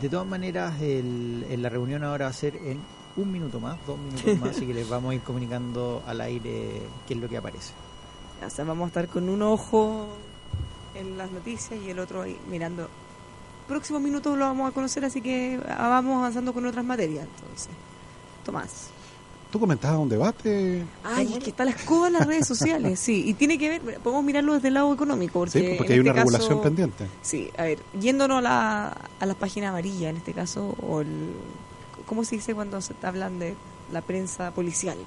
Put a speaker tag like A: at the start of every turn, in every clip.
A: De todas maneras, el, la reunión ahora va a ser en un minuto más, dos minutos más, así que les vamos a ir comunicando al aire qué es lo que aparece.
B: O vamos a estar con un ojo en las noticias y el otro ahí mirando. Próximos minutos lo vamos a conocer, así que vamos avanzando con otras materias. Entonces, Tomás.
C: Tú comentabas un debate.
B: Ay, es que está la escoba en las redes sociales, sí. Y tiene que ver, podemos mirarlo desde el lado económico. Porque,
C: sí, porque hay
B: este
C: una regulación pendiente.
B: Sí, a ver, yéndonos a la, a la página amarilla en este caso, o el, ¿cómo se dice cuando se hablan de la prensa policial?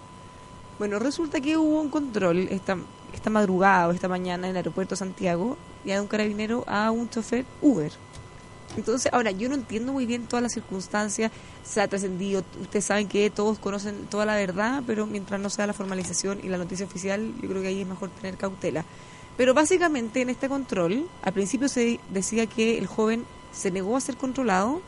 B: Bueno, resulta que hubo un control esta, esta madrugada o esta mañana en el aeropuerto de Santiago, ya de un carabinero a un chofer Uber. Entonces, ahora, yo no entiendo muy bien todas las circunstancias, se ha trascendido, ustedes saben que todos conocen toda la verdad, pero mientras no sea la formalización y la noticia oficial, yo creo que ahí es mejor tener cautela. Pero básicamente en este control, al principio se decía que el joven se negó a ser controlado,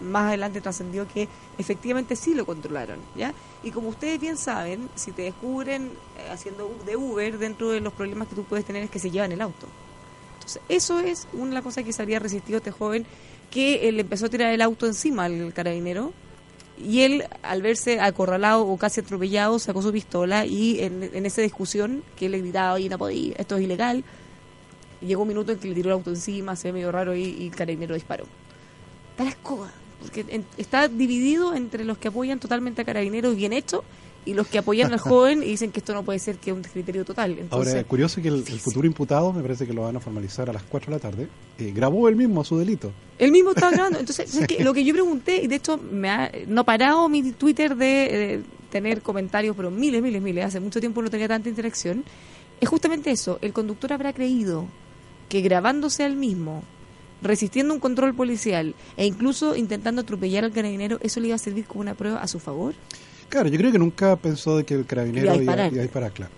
B: más adelante trascendió que efectivamente sí lo controlaron, ¿ya? Y como ustedes bien saben, si te descubren eh, haciendo de Uber, dentro de los problemas que tú puedes tener es que se llevan el auto. Eso es una cosa que se había resistido este joven que le empezó a tirar el auto encima al carabinero y él, al verse acorralado o casi atropellado, sacó su pistola y en, esa discusión que él le gritaba, oye, no podía, esto es ilegal, llegó un minuto en que le tiró el auto encima, se ve medio raro y, y el carabinero disparó. Está la escoba, porque está dividido entre los que apoyan totalmente a carabineros bien hecho y los que apoyan al joven y dicen que esto no puede ser que un criterio total. Entonces,
C: Ahora, es curioso que el, futuro imputado, me parece que lo van a formalizar a las 4 de la tarde, eh, grabó él mismo su delito.
B: Él mismo estaba grabando. Entonces, lo que yo pregunté, y de hecho me ha no parado mi Twitter de, tener comentarios, pero miles, miles, miles, hace mucho tiempo no tenía tanta interacción, es justamente eso, el conductor habrá creído que grabándose al mismo, resistiendo un control policial e incluso intentando atropellar al carabinero, eso le iba a servir como una prueba a su favor.
C: Claro, yo creo que nunca pensó de que el carabinero iba, a disparar, claro.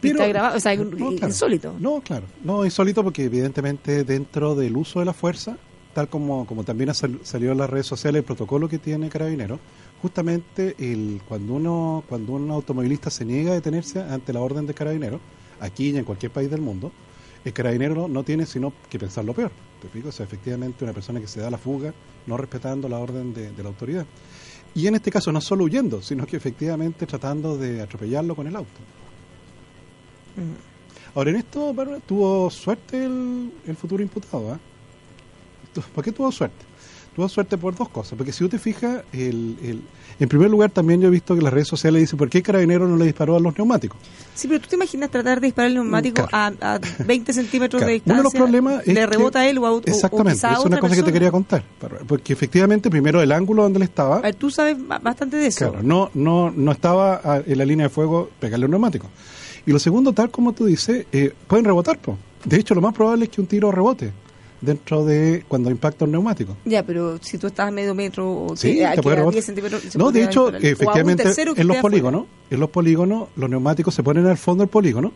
B: Pero, está grabado, o sea, insólito.
C: No, claro, no insólito porque evidentemente dentro del uso de la fuerza, tal como, como también ha salido en las redes sociales el protocolo que tiene Carabinero, justamente el, cuando uno cuando un automovilista se niega a detenerse ante la orden de Carabinero, aquí y en cualquier país del mundo, el Carabinero no, tiene sino que pensar lo peor. ¿Te explico? O sea, efectivamente una persona que se da la fuga no respetando la orden de, de la autoridad. Y en este caso no solo huyendo, sino que efectivamente tratando de atropellarlo con el auto. Mm. Ahora, en esto tuvo suerte el, el futuro imputado. ¿eh? ¿Por qué tuvo suerte? Tuvo suerte por dos cosas. Porque si tú te fijas, el, el, en primer lugar también yo he visto que las redes sociales dicen ¿por qué el carabinero no le disparó a los neumáticos?
B: Sí, pero tú te imaginas tratar de disparar el neumático a, a, 20 centímetros de distancia.
C: Uno de los problemas
B: le rebota a él o a otro.
C: Exactamente, es una cosa que te quería contar. Porque efectivamente, primero el ángulo donde él estaba.
B: A ver, tú sabes bastante de eso.
C: Claro, no, no, no estaba en la línea de fuego pegarle un neumático. Y lo segundo, tal como tú dices, eh, pueden rebotar. Po. De hecho, lo más probable es que un tiro rebote dentro de cuando impacta un neumático.
B: Ya, pero si tú estás a medio metro o
C: sí, te, a 10 centímetros... No, de hecho, efectivamente, en los polígonos, en los polígonos, los neumáticos se ponen al fondo del polígono,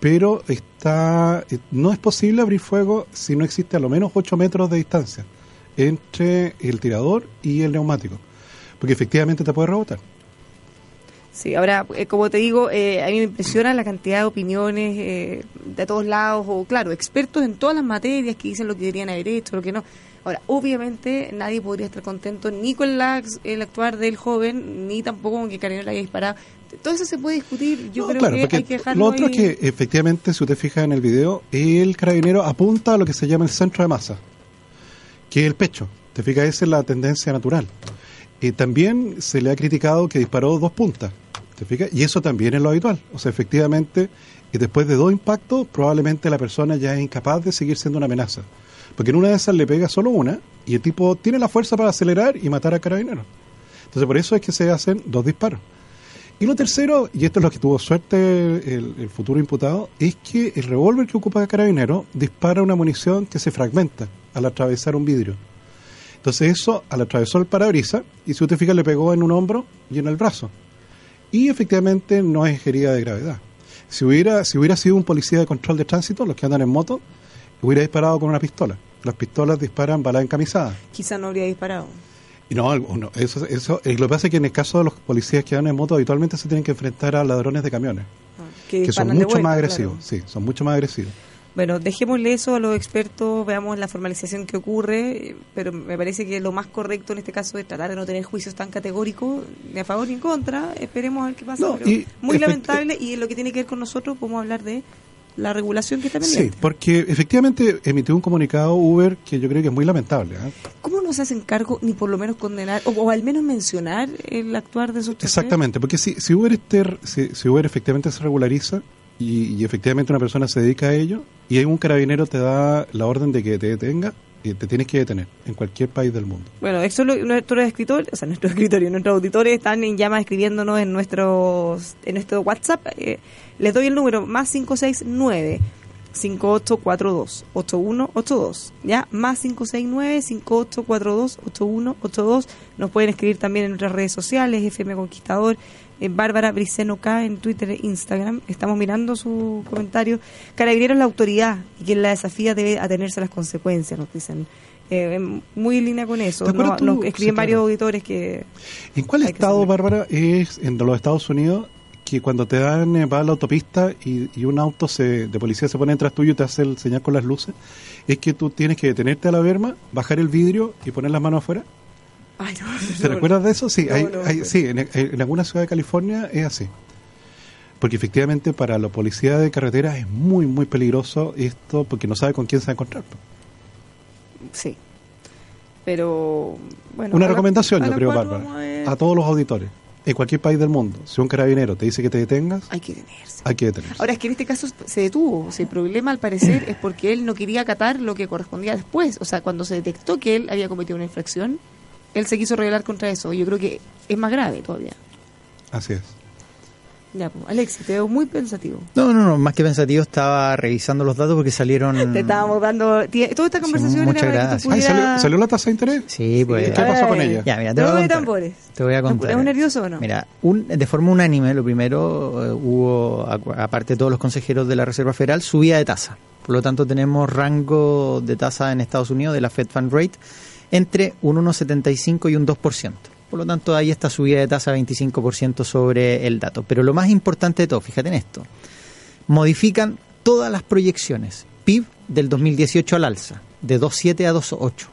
C: pero está no es posible abrir fuego si no existe a lo menos 8 metros de distancia entre el tirador y el neumático, porque efectivamente te puede rebotar.
B: Sí, ahora, eh, como te digo, eh, a mí me impresiona la cantidad de opiniones eh, de todos lados, o claro, expertos en todas las materias que dicen lo que deberían haber hecho, lo que no. Ahora, obviamente nadie podría estar contento ni con la, el actuar del joven, ni tampoco con que Carabinero le haya disparado. Todo eso se puede discutir, yo creo que hay que dejarlo
C: Lo otro es que, efectivamente, si usted fija en el video, el carabinero apunta a lo que se llama el centro de masa, que es el pecho. Te fijas, esa es la tendencia natural. Y también se le ha criticado que disparó dos puntas. Y eso también es lo habitual. O sea, efectivamente, y después de dos impactos, probablemente la persona ya es incapaz de seguir siendo una amenaza. Porque en una de esas le pega solo una y el tipo tiene la fuerza para acelerar y matar a carabinero. Entonces, por eso es que se hacen dos disparos. Y lo tercero, y esto es lo que tuvo suerte el, el futuro imputado, es que el revólver que ocupa Carabinero dispara una munición que se fragmenta al atravesar un vidrio. Entonces eso, al atravesar el parabrisas, y si usted fija, le pegó en un hombro y en el brazo. Y efectivamente no es herida de gravedad. Si hubiera, si hubiera sido un policía de control de tránsito, los que andan en moto, hubiera disparado con una pistola. Las pistolas disparan balas encamisadas.
B: Quizá no habría disparado.
C: Y no, no, eso, eso, eh, lo que pasa es que en el caso de los policías que andan en moto, habitualmente se tienen que enfrentar a ladrones de camiones,
B: Ah, Que,
C: que son mucho más agresivos.
B: claro.
C: Sí, son mucho más agresivos.
B: Bueno, dejémosle eso a los expertos, veamos la formalización que ocurre, pero me parece que lo más correcto en este caso es tratar de no tener juicios tan categóricos, ni a favor ni en contra. Esperemos a ver qué pasa.
C: No,
B: pero
C: y
B: muy lamentable y en lo que tiene que ver con nosotros, podemos hablar de la regulación que está
C: Sí,
B: pendiente.
C: porque efectivamente emitió un comunicado Uber que yo creo que es muy lamentable. ¿eh?
B: ¿Cómo no se hacen cargo ni por lo menos condenar o, o al menos mencionar el actuar de sus choferes?
C: Exactamente, porque si, si, Uber este- si, si Uber efectivamente se regulariza y, y efectivamente una persona se dedica a ello y un carabinero te da la orden de que te detenga, y te tienes que detener en cualquier país del mundo.
B: Bueno, eso lo, nuestros escritores, o sea, nuestros escritorios, nuestros auditores están en llama escribiéndonos en nuestros en nuestro WhatsApp. Eh, les doy el número más 569 5842 8182, ¿ya? Más 569 5842 8182. Nos pueden escribir también en nuestras redes sociales, FM Conquistador, eh, Bárbara Briceno K en Twitter e Instagram. Estamos mirando su comentario. Carabineros es la autoridad y quien la desafía debe atenerse a las consecuencias, nos dicen. Eh, muy en línea con eso.
C: ¿Te acuerdas
B: No-
C: tú?
B: nos escriben
C: Sí,
B: varios
C: claro.
B: auditores que...
C: ¿En cuál estado. Bárbara, es en los Estados Unidos que cuando te dan, eh, va a la autopista y, y un auto se, de policía se pone detrás tuyo y te hace el señal con las luces, es que tú tienes que detenerte a la verma, bajar el vidrio y poner las manos afuera?
B: Ay, no,
C: ¿Te
B: no,
C: recuerdas de eso? Sí,
B: No,
C: hay-
B: no,
C: hay-
B: no.
C: sí en, en alguna ciudad de California es así. Porque efectivamente para la policía de carretera es muy, muy peligroso esto porque no sabe con quién se va a encontrar.
B: Sí. Pero, bueno...
C: Una
B: la-
C: recomendación, yo creo, Bárbara,
B: a
C: todos los auditores, en cualquier país del mundo, si un carabinero te dice que te detengas,
B: Hay que detenerse.
C: hay que detenerse.
B: Ahora es que en este caso se detuvo. O sea, el problema al parecer es porque él no quería acatar lo que correspondía después. O sea, cuando se detectó que él había cometido una infracción, él se quiso rebelar contra eso. Yo creo que es más grave todavía.
C: Así es.
B: Ya, pues, Alexi, te veo muy pensativo.
A: No, no, no, más que pensativo estaba revisando los datos porque salieron...
B: Te estábamos dando... Toda esta
A: Sí,
B: conversación
A: muchas
B: era para que
A: gracias.
B: tú
C: Ay. ¿salió, salió la tasa de interés?
A: Sí, pues...
C: ¿Qué pasó con ella?
A: Ya, mira, te voy a contar.
B: tambores.
A: Te voy a contar.
B: ¿Es un nervioso o no?
A: Mira, un- de forma unánime, lo primero, eh, hubo, aparte de todos los consejeros de la Reserva Federal, subida de tasa. Por lo tanto, tenemos rango de tasa en Estados Unidos de la Fed Fund Rate entre un 1,75 y un 2%. Por lo tanto, hay esta subida de tasa 25% sobre el dato. Pero lo más importante de todo, fíjate en esto, modifican todas las proyecciones. PIB del 2018 al alza, de 2,7 a 2,8.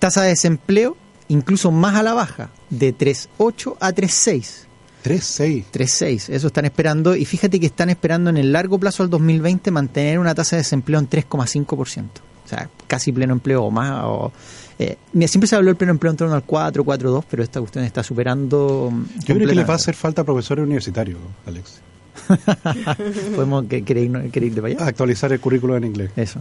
A: Tasa de desempleo incluso más a la baja, de 3,8 a 3,6.
C: 3,6.
A: 3,6, eso están esperando. Y fíjate que están esperando en el largo plazo al 2020 mantener una tasa de desempleo en 3,5%. O sea, casi pleno empleo o más. O, eh, mira, siempre se habló del pleno empleo en torno al 4, 4,2, pero esta cuestión está superando.
C: Yo creo que les va a hacer falta profesores universitarios, Alex.
A: Podemos que- querer, querer ir de para allá.
C: Actualizar el currículo en inglés.
A: Eso.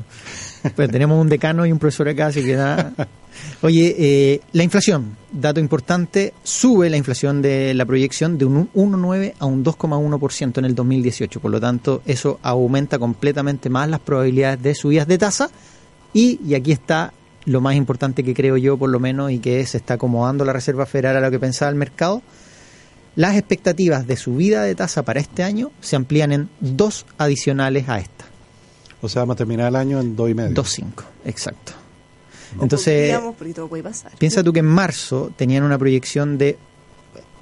A: Pues tenemos un decano y un profesor acá, así que nada. Oye, eh, la inflación, dato importante, sube la inflación de la proyección de un 1,9 a un 2,1% en el 2018. Por lo tanto, eso aumenta completamente más las probabilidades de subidas de tasa. Y, y aquí está lo más importante que creo yo, por lo menos, y que se está acomodando la Reserva Federal a lo que pensaba el mercado. Las expectativas de subida de tasa para este año se amplían en dos adicionales a esta.
C: O sea, vamos a terminar el año en 2,5.
A: 2.5, exacto.
B: O
A: Entonces,
B: podríamos, porque todo puede pasar.
A: piensa tú que en marzo tenían una proyección de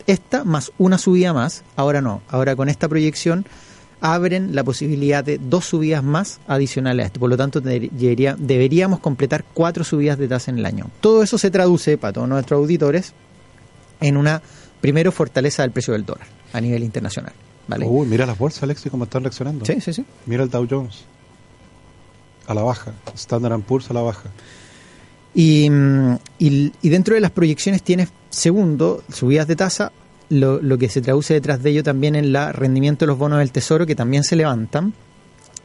A: esta más una subida más, ahora no, ahora con esta proyección abren la posibilidad de dos subidas más adicionales a esto. Por lo tanto, debería- deberíamos completar cuatro subidas de tasa en el año. Todo eso se traduce para todos nuestros auditores en una, primero, fortaleza del precio del dólar a nivel internacional. ¿vale?
C: Uy, mira las bolsas, Alex, cómo están reaccionando.
A: Sí, sí, sí.
C: Mira el Dow Jones. A la baja. Standard Poor's a la baja.
A: Y, mm, y- y dentro de las proyecciones tienes, segundo, subidas de tasa, lo, que se traduce detrás de ello también en el rendimiento de los bonos del tesoro, que también se levantan.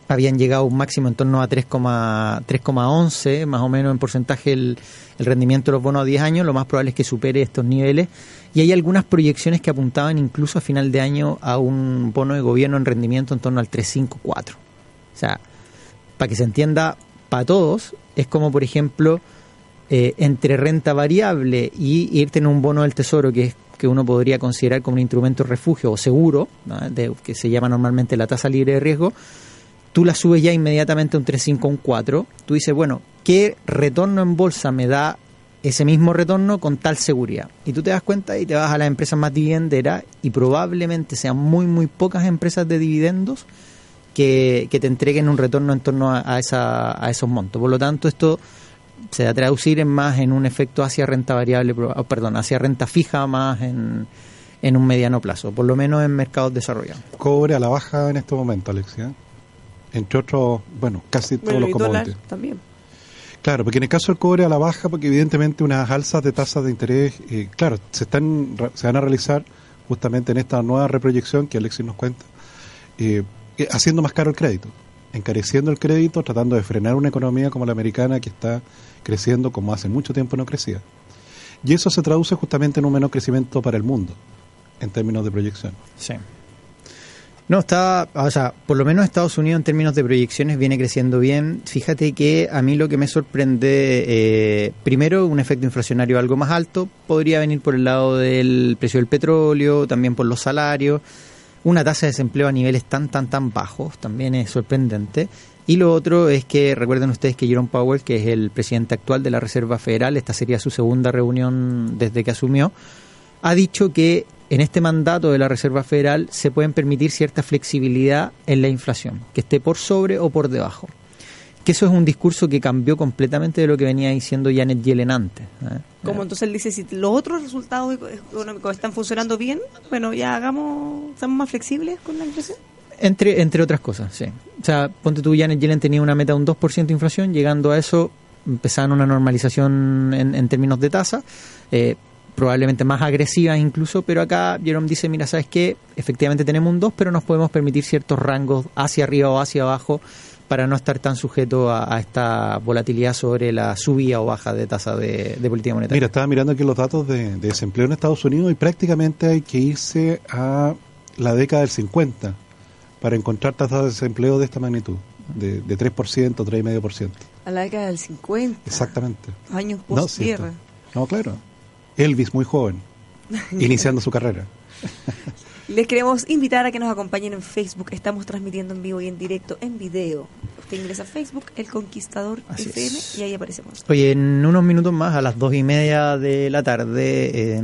A: habían llegado a un máximo en torno a 3,11, más o menos en porcentaje el, el rendimiento de los bonos a 10 años, lo más probable es que supere estos niveles. Y hay algunas proyecciones que apuntaban incluso a final de año a un bono de gobierno en rendimiento en torno al 354. O sea, para que se entienda para todos, es como por ejemplo eh, entre renta variable y irte en un bono del tesoro que es que uno podría considerar como un instrumento refugio o seguro, de, que se llama normalmente la tasa libre de riesgo, tú la subes ya inmediatamente a un 3,5 un 4, tú dices, bueno, ¿qué retorno en bolsa me da ese mismo retorno con tal seguridad? Y tú te das cuenta y te vas a las empresas más dividenderas y probablemente sean muy, muy pocas empresas de dividendos que, te entreguen un retorno en torno a, esa, a esos montos. Por lo tanto, esto se va a traducir en más en un efecto hacia renta variable, perdón, hacia renta fija más en, en un mediano plazo, por lo menos en mercados desarrollados.
C: Cobre a la baja en este momento, Alexia. Entre otros, bueno, casi todos los commodities.
B: también.
C: Claro, porque en el caso del cobre a la baja, porque evidentemente unas alzas de tasas de interés, eh, claro, se están se van a realizar justamente en esta nueva reproyección que Alexis nos cuenta, eh, eh, haciendo más caro el crédito, encareciendo el crédito, tratando de frenar una economía como la americana que está creciendo como hace mucho tiempo no crecía. Y eso se traduce justamente en un menor crecimiento para el mundo, en términos de proyección.
A: Sí. No, está, o sea, por lo menos Estados Unidos en términos de proyecciones viene creciendo bien. Fíjate que a mí lo que me sorprende, eh, primero, un efecto inflacionario algo más alto, podría venir por el lado del precio del petróleo, también por los salarios. Una tasa de desempleo a niveles tan, tan, tan bajos también es sorprendente. Y lo otro es que recuerden ustedes que Jerome Powell, que es el presidente actual de la Reserva Federal, esta sería su segunda reunión desde que asumió, ha dicho que en este mandato de la Reserva Federal se pueden permitir cierta flexibilidad en la inflación, que esté por sobre o por debajo. Que eso es un discurso que cambió completamente de lo que venía diciendo Janet Yellen antes.
B: ¿eh? Como entonces él dice, si los otros resultados económicos están funcionando bien, bueno, ya hagamos, seamos más flexibles con la inflación.
A: Entre, entre otras cosas, sí. O sea, ponte tú, Janet Yellen tenía una meta de un 2% de inflación, llegando a eso empezaban una normalización en, en términos de tasa, eh, probablemente más agresiva incluso, pero acá Jerome dice, mira, ¿sabes qué? Efectivamente tenemos un 2, pero nos podemos permitir ciertos rangos hacia arriba o hacia abajo para no estar tan sujeto a, esta volatilidad sobre la subida o baja de tasa de, política monetaria.
C: Mira, estaba mirando aquí los datos de, de desempleo en Estados Unidos y prácticamente hay que irse a la década del 50 para encontrar tasas de desempleo de esta magnitud, de, de 3%, 3,5%.
B: A la década del 50.
C: Exactamente.
B: Años post
C: no, No, claro. Elvis muy joven, iniciando su carrera.
B: Les queremos invitar a que nos acompañen en Facebook. Estamos transmitiendo en vivo y en directo, en video. Usted ingresa a Facebook, El Conquistador FM, y ahí aparecemos.
A: Oye, en unos minutos más, a las dos y media de la tarde,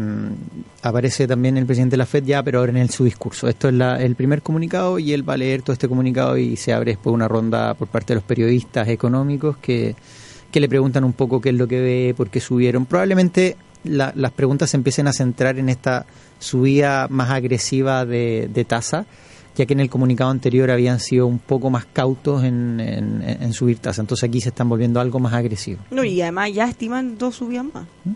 A: aparece también el presidente de la FED ya, pero ahora en el, su discurso. Esto es el primer comunicado y él va a leer todo este comunicado y se abre después una ronda por parte de los periodistas económicos que, que le preguntan un poco qué es lo que ve, por qué subieron. Probablemente las preguntas se empiecen a centrar en esta subida más agresiva de, tasa, ya que en el comunicado anterior habían sido un poco más cautos en, subir tasa. Entonces aquí se están volviendo algo más agresivos.
B: No, y además ya estiman dos subidas más. ¿Mm?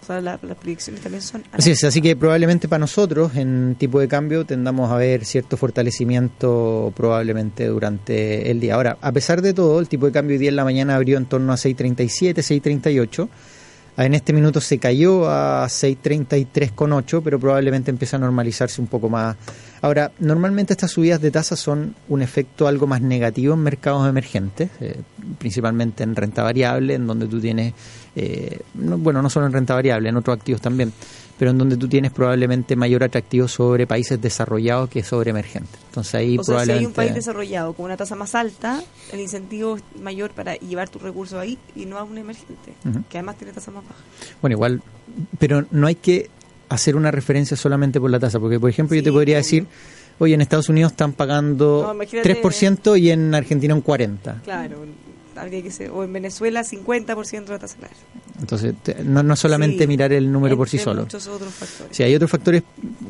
B: O sea, las predicciones también son...
A: Así es, así que probablemente para nosotros en tipo de cambio tendamos a ver cierto fortalecimiento probablemente durante el día. Ahora, a pesar de todo, el tipo de cambio hoy día en la mañana abrió en torno a 6.37, 6.38 en este minuto se cayó a 6.33,8, pero probablemente empieza a normalizarse un poco más. Ahora, normalmente estas subidas de tasas son un efecto algo más negativo en mercados emergentes, eh, principalmente en renta variable, en donde tú tienes, eh, bueno, no solo en renta variable, en otros activos también, pero en donde tú tienes probablemente mayor atractivo sobre países desarrollados que sobre emergentes. Entonces ahí
B: o sea, si hay un país desarrollado con una tasa más alta, el incentivo es mayor para llevar tus recursos ahí y no a un emergente, que además tiene tasa más baja.
A: Bueno, igual, pero no hay que hacer una referencia solamente por la tasa, porque por ejemplo yo te podría decir, oye, en Estados Unidos están pagando 3% y en Argentina un 40%.
B: Claro, o en Venezuela 50% de tasa
A: Entonces, no, no solamente mirar el número por sí solo.
B: muchos otros factores.
A: Sí, hay otros factores,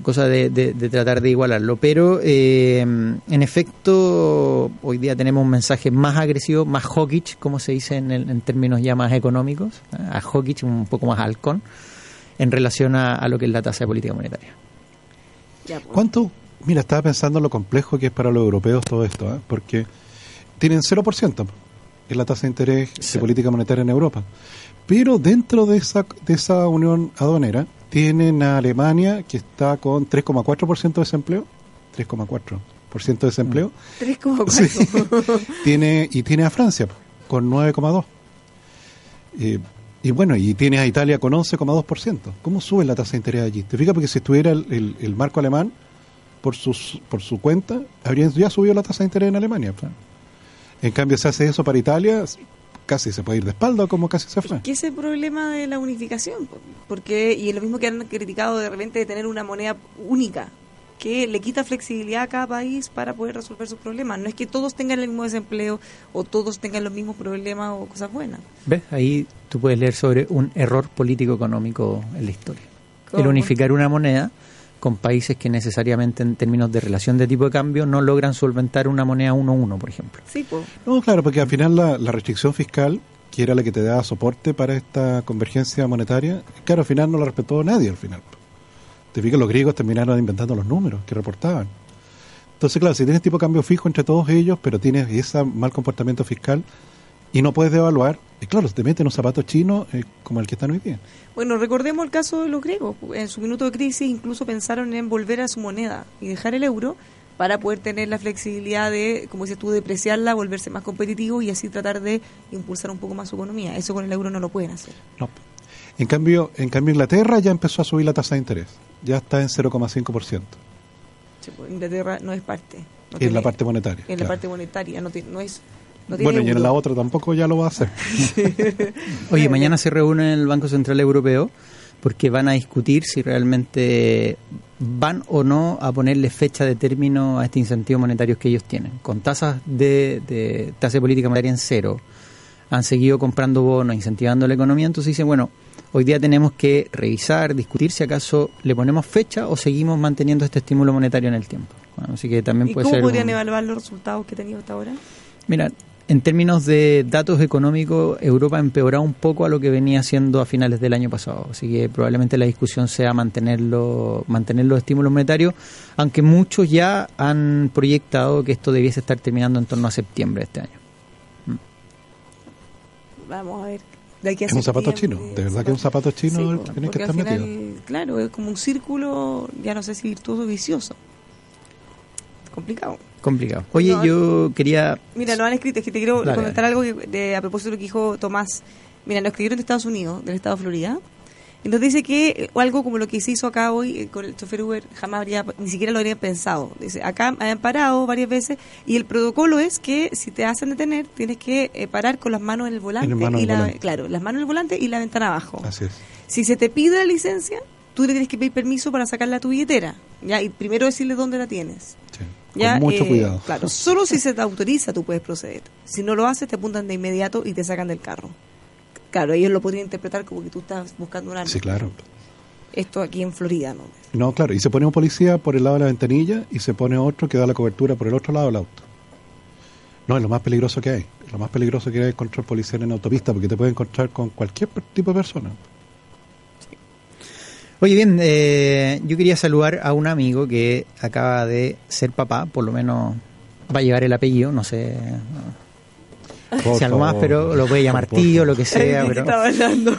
A: cosa de, de, tratar de igualarlo, pero eh, en efecto, hoy día tenemos un mensaje más agresivo, más hawkish, como se dice en, en términos ya más económicos, ¿eh? a hawkish un poco más halcón, en relación a, lo que es la tasa de política monetaria.
C: Pues. ¿Cuánto? Mira, estaba pensando en lo complejo que es para los europeos todo esto, ¿eh? porque tienen 0% es la tasa de interés de política monetaria en Europa. Pero dentro de esa, de esa unión aduanera tienen a Alemania que está con 3,4% de desempleo. 3,4% de desempleo.
B: 3,4%.
C: tiene, y tiene a Francia con 9,2%. Eh, y bueno, y tiene a Italia con 11,2%. ¿Cómo sube la tasa de interés allí? ¿Te fijas? Porque si estuviera el, el, marco alemán por, sus, por su cuenta, habrían ya subido la tasa de interés en Alemania. En cambio, se hace eso para Italia, casi se puede ir de espalda como casi se fue.
B: ¿Qué es el problema de la unificación? Porque, y es lo mismo que han criticado de repente de tener una moneda única, que le quita flexibilidad a cada país para poder resolver sus problemas. No es que todos tengan el mismo desempleo o todos tengan los mismos problemas o cosas buenas.
A: ¿Ves? Ahí tú puedes leer sobre un error político-económico en la historia. El unificar una moneda con países que necesariamente en términos de relación de tipo de cambio no logran solventar una moneda 1-1, por ejemplo.
B: Sí, pues.
C: No, claro, porque al final la, restricción fiscal, que era la que te daba soporte para esta convergencia monetaria, claro, al final no la respetó nadie al final. Te fijas, los griegos terminaron inventando los números que reportaban. Entonces, claro, si tienes tipo de cambio fijo entre todos ellos, pero tienes ese mal comportamiento fiscal y no puedes devaluar, y claro, te meten un zapato chino eh, como el que están hoy día.
B: Bueno, recordemos el caso de los griegos. En su minuto de crisis incluso pensaron en volver a su moneda y dejar el euro para poder tener la flexibilidad de, como dices tú, depreciarla, volverse más competitivo y así tratar de impulsar un poco más su economía. Eso con el euro no lo pueden hacer.
C: No. En cambio, en cambio Inglaterra ya empezó a subir la tasa de interés. Ya está en 0,5%.
B: Sí, pues Inglaterra no es parte.
C: en la parte monetaria.
B: En la parte monetaria, no, no es
C: bueno, y en la otra tampoco ya lo va a hacer.
A: Oye, mañana se reúne el Banco Central Europeo porque van a discutir si realmente van o no a ponerle fecha de término a este incentivo monetario que ellos tienen. Con tasas de, de tasa de política monetaria en cero, han seguido comprando bonos, incentivando la economía, entonces dicen, bueno, hoy día tenemos que revisar, discutir si acaso le ponemos fecha o seguimos manteniendo este estímulo monetario en el tiempo. así que también
B: ¿Y
A: puede
B: cómo podrían evaluar los resultados que ha tenido hasta ahora?
A: Mira, en términos de datos económicos, Europa ha empeorado un poco a lo que venía haciendo a finales del año pasado. Así que probablemente la discusión sea mantenerlo, mantener los estímulos monetarios, aunque muchos ya han proyectado que esto debiese estar terminando en torno a septiembre de este año.
B: Mm. Vamos a ver.
C: es un zapato chino, de verdad que es un zapato chino tiene que estar metido.
B: Claro, es como un círculo, ya no sé si virtuoso o vicioso. Complicado.
A: Complicado. Oye, yo quería...
B: Mira, lo han escrito, es que te quiero comentar algo de, a propósito de lo que dijo Tomás. Mira, lo escribieron de Estados Unidos, del estado de Florida. Entonces dice que eh, algo como lo que se hizo acá hoy eh, con el chofer Uber jamás habría, ni siquiera lo habría pensado. Dice, acá han parado varias veces y el protocolo es que si te hacen detener tienes que eh, parar con las manos en el volante. y la, Claro, las manos en el volante y la ventana abajo.
C: Así es.
B: Si se te pide la licencia, tú le tienes que pedir permiso para sacarla a tu billetera. ¿ya? Y primero decirle dónde la tienes.
C: Sí. Con mucho
B: eh,
C: cuidado.
B: Claro, solo si se te autoriza tú puedes proceder. Si no lo haces, te apuntan de inmediato y te sacan del carro. Claro, ellos lo podrían interpretar como que tú estás buscando un arma.
C: Sí, claro.
B: Esto aquí en Florida, ¿no?
C: No, claro, y se pone un policía por el lado de la ventanilla y se pone otro que da la cobertura por el otro lado del auto. No, es lo más peligroso que hay. Lo más peligroso que hay es control policial en autopista porque te puede encontrar con cualquier tipo de persona.
A: Oye, bien, eh, yo quería saludar a un amigo que acaba de ser papá, por lo menos va a llevar el apellido, no sé si algo más, pero lo puede llamar tío, lo que sea. Pero,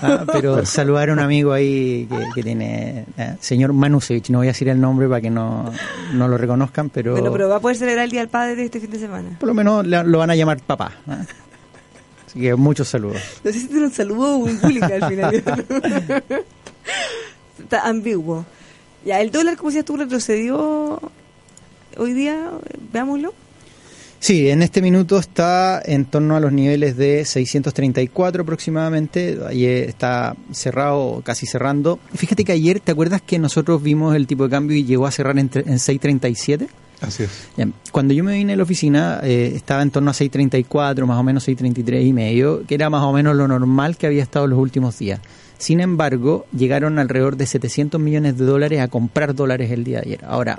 A: ah, pero saludar a un amigo ahí que, tiene, eh, señor Manusevich, no voy a decir el nombre para que no, no lo reconozcan, pero...
B: Bueno, pero va a poder celebrar el Día del Padre de este fin de semana.
A: Por lo menos lo van a llamar papá. Así que muchos saludos.
B: No sé si te un saludo muy público al final. está ambiguo. Ya, el dólar, como decías tú, retrocedió hoy día, veámoslo.
A: Sí, en este minuto está en torno a los niveles de 634 aproximadamente. Ayer está cerrado, casi cerrando. Fíjate que ayer, ¿te acuerdas que nosotros vimos el tipo de cambio y llegó a cerrar en, en 637?
C: Así es.
A: Cuando yo me vine a la oficina eh, estaba en torno a 634, más o menos 633 y medio, que era más o menos lo normal que había estado los últimos días. Sin embargo, llegaron alrededor de 700 millones de dólares a comprar dólares el día de ayer. Ahora,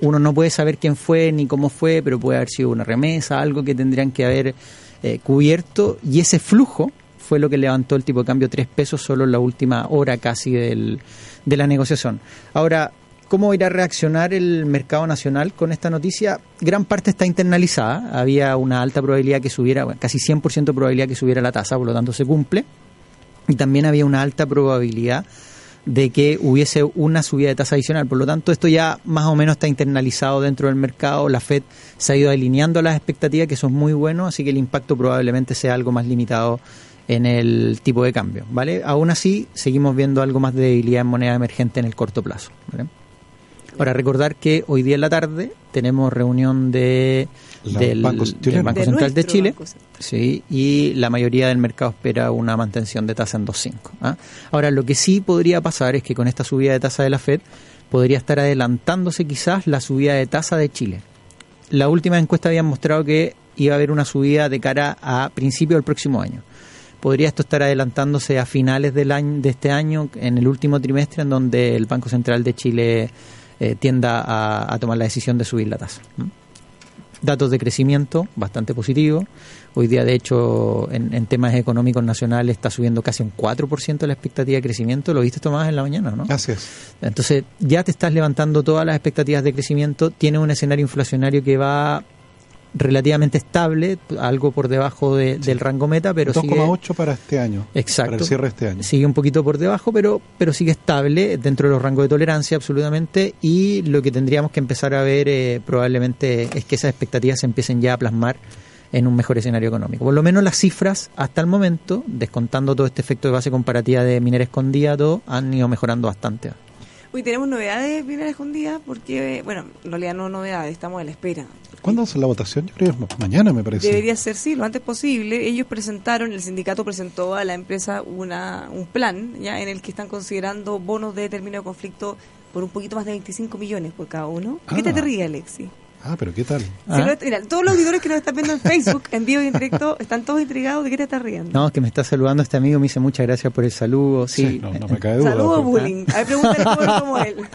A: uno no puede saber quién fue ni cómo fue, pero puede haber sido una remesa, algo que tendrían que haber eh, cubierto, y ese flujo fue lo que levantó el tipo de cambio tres pesos solo en la última hora casi del, de la negociación. Ahora, ¿Cómo irá a reaccionar el mercado nacional con esta noticia? Gran parte está internalizada. Había una alta probabilidad que subiera, casi 100% de probabilidad que subiera la tasa, por lo tanto se cumple. Y también había una alta probabilidad de que hubiese una subida de tasa adicional. Por lo tanto, esto ya más o menos está internalizado dentro del mercado. La Fed se ha ido alineando las expectativas, que son muy buenos, así que el impacto probablemente sea algo más limitado en el tipo de cambio. ¿vale? Aún así, seguimos viendo algo más de debilidad en moneda emergente en el corto plazo. Ahora, recordar que hoy día en la tarde tenemos reunión de, del,
C: Banco
A: del Central de Chile. Sí, y la mayoría del mercado espera una mantención de tasa en 2.5. ¿ah? Ahora, lo que sí podría pasar es que con esta subida de tasa de la Fed podría estar adelantándose quizás la subida de tasa de Chile. La última encuesta había mostrado que iba a haber una subida de cara a principio del próximo año. Podría esto estar adelantándose a finales del año, de este año, en el último trimestre, en donde el Banco Central de Chile eh, tienda a, a tomar la decisión de subir la tasa. Datos de crecimiento bastante positivos. Hoy día, de hecho, en, en temas económicos nacionales está subiendo casi un 4% la expectativa de crecimiento. Lo viste Tomás en la mañana, ¿no?
C: Así es.
A: Entonces, ya te estás levantando todas las expectativas de crecimiento. Tiene un escenario inflacionario que va relativamente estable, algo por debajo de- del rango meta, pero sigue,
C: 2,8 para este año.
A: Exacto.
C: Para el cierre de este año.
A: sigue un poquito por debajo, pero, pero sigue estable dentro de los rangos de tolerancia absolutamente y lo que tendríamos que empezar a ver eh, probablemente es que esas expectativas se empiecen ya a plasmar en un mejor escenario económico. Por lo menos las cifras hasta el momento, descontando todo este efecto de base comparativa de minera escondida, todo, han ido mejorando bastante.
B: Hoy tenemos novedades primera escondida porque, bueno, en realidad no novedades, estamos a la espera.
C: ¿Cuándo hace la votación? Yo creo que es mañana, me parece.
B: Debería ser sí, lo antes posible. Ellos presentaron, el sindicato presentó a la empresa una, un plan ya en el que están considerando bonos de término de conflicto por un poquito más de 25 millones por cada uno. ¿Qué te,
C: Ah.
B: te ríe, Alexi?
C: Ah, pero ¿qué tal?
B: Si
A: ¿Ah?
B: no- mira, todos los auditores que nos están viendo en Facebook, en vivo y en directo, están todos intrigados de qué te estás riendo.
A: No, que me está saludando este amigo, me dice muchas gracias por el saludo. Sí,
C: Sí, no, no me cae duda.
B: Saludos,
C: pero-
B: bullying. A ver, pregúntale cómo como él.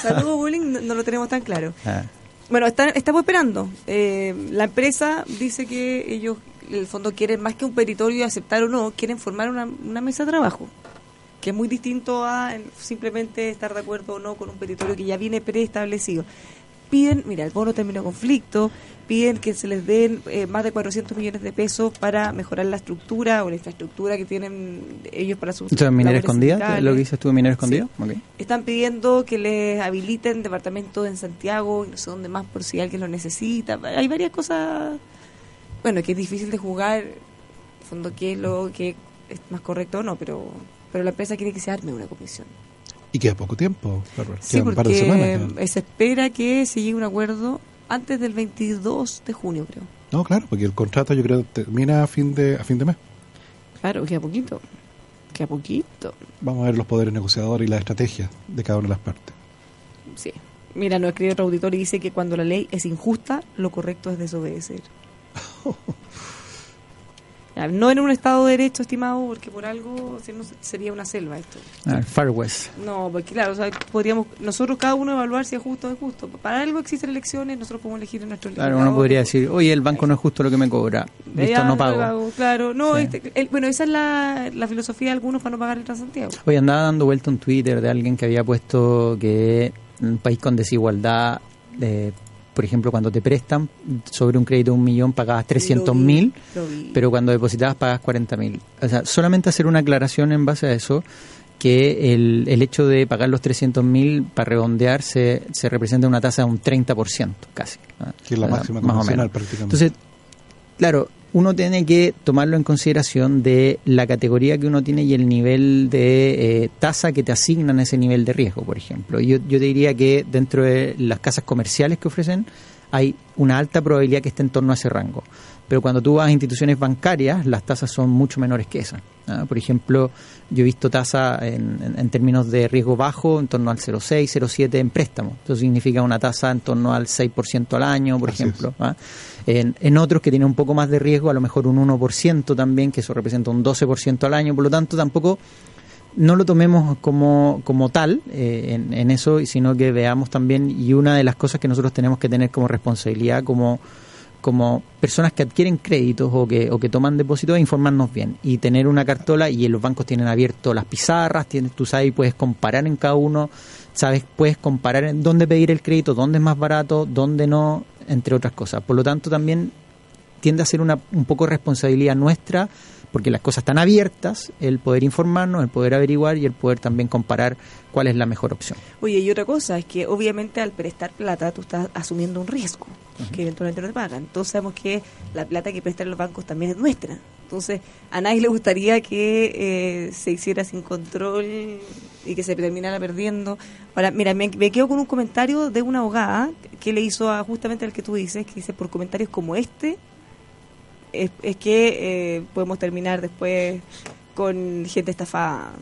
B: Saludos, bullying, no, no lo tenemos tan claro.
A: Ah.
B: Bueno, está- estamos esperando. Eh, la empresa dice que ellos, en el fondo, quieren más que un peritorio aceptar o no, quieren formar una, una mesa de trabajo, que es muy distinto a simplemente estar de acuerdo o no con un peritorio que ya viene preestablecido. Piden, mira, el bono terminó conflicto, piden que se les den eh, más de 400 millones de pesos para mejorar la estructura o la infraestructura que tienen ellos para sus
A: ¿Esto es minera escondida? ¿Lo que dices tú minera escondida?
B: Están pidiendo que les habiliten departamentos en Santiago y no sé dónde más por si alguien lo necesita. Hay varias cosas, bueno, que es difícil de jugar, en el fondo que es lo que es más correcto o no, pero pero la empresa quiere que se arme una comisión.
C: Y queda poco tiempo. Bárbara.
B: Sí,
C: Quedan un par de semanas.
B: porque se espera que se llegue a un acuerdo antes del 22 de junio, creo.
C: No, claro, porque el contrato yo creo termina a fin de a fin de mes.
B: Claro, queda poquito. Queda poquito.
C: Vamos a ver los poderes negociadores y las estrategias de cada una de las partes.
B: Sí. Mira, nos escribe otro auditor y dice que cuando la ley es injusta, lo correcto es desobedecer. No en un Estado de Derecho, estimado, porque por algo si no, sería una selva esto.
A: Ah, Far West.
B: No, porque claro, o sea, podríamos nosotros cada uno evaluar si es justo o es justo. Para algo existen elecciones, nosotros podemos elegir en nuestro
A: Claro, uno podría decir, oye, el banco no es justo lo que me cobra. Listo, no pago.
B: Claro, no,
A: Sí.
B: este, el- bueno, esa es la, la filosofía de algunos para no pagar el Transantiago.
A: Hoy andaba dando vuelta un Twitter de alguien que había puesto que un país con desigualdad, eh, por ejemplo, cuando te prestan sobre un crédito de un millón pagabas 300
B: Lo vi,
A: mil, pero cuando depositabas pagas 40 mil. O sea, solamente hacer una aclaración en base a eso, que el, el hecho de pagar los 300 mil para redondear se, se representa una tasa de un 30% casi. ¿no?
C: Que es la
A: O sea,
C: máxima
A: más o
C: convencional
A: menos.
C: prácticamente.
A: Entonces, claro, uno tiene que tomarlo en consideración de la categoría que uno tiene y el nivel de eh, tasa que te asignan a ese nivel de riesgo, por ejemplo. Yo, yo te diría que dentro de las casas comerciales que ofrecen hay una alta probabilidad que esté en torno a ese rango. Pero cuando tú vas a instituciones bancarias, las tasas son mucho menores que esas. ¿ah? Por ejemplo, yo he visto tasa en, en- en términos de riesgo bajo en torno al 0,6, 0,7 en préstamo. Eso significa una tasa en torno al 6% al año, por
C: Así
A: ejemplo. ¿ah? En, otros que tienen un poco más de riesgo, a lo mejor un 1% también, que eso representa un 12% al año. Por lo tanto, tampoco no lo tomemos como, como tal eh, en, en eso, sino que veamos también, y una de las cosas que nosotros tenemos que tener como responsabilidad como, como personas que adquieren créditos o que, o que toman depósitos, informarnos bien y tener una cartola y los bancos tienen abierto las pizarras, tienes, tú sabes, puedes comparar en cada uno, sabes, puedes comparar en dónde pedir el crédito, dónde es más barato, dónde no, entre otras cosas. Por lo tanto, también tiende a ser una, un poco responsabilidad nuestra porque las cosas están abiertas, el poder informarnos, el poder averiguar y el poder también comparar cuál es la mejor opción.
B: Oye, y otra cosa es que obviamente al prestar plata tú estás asumiendo un riesgo que eventualmente no te pagan. Entonces sabemos que la plata que prestan los bancos también es nuestra. Entonces a nadie le gustaría que eh, se hiciera sin control y que se terminara perdiendo. Ahora, mira, me, me, quedo con un comentario de una abogada que le hizo a justamente al que tú dices, que dice por comentarios como este es, es que eh, podemos terminar después con gente estafada.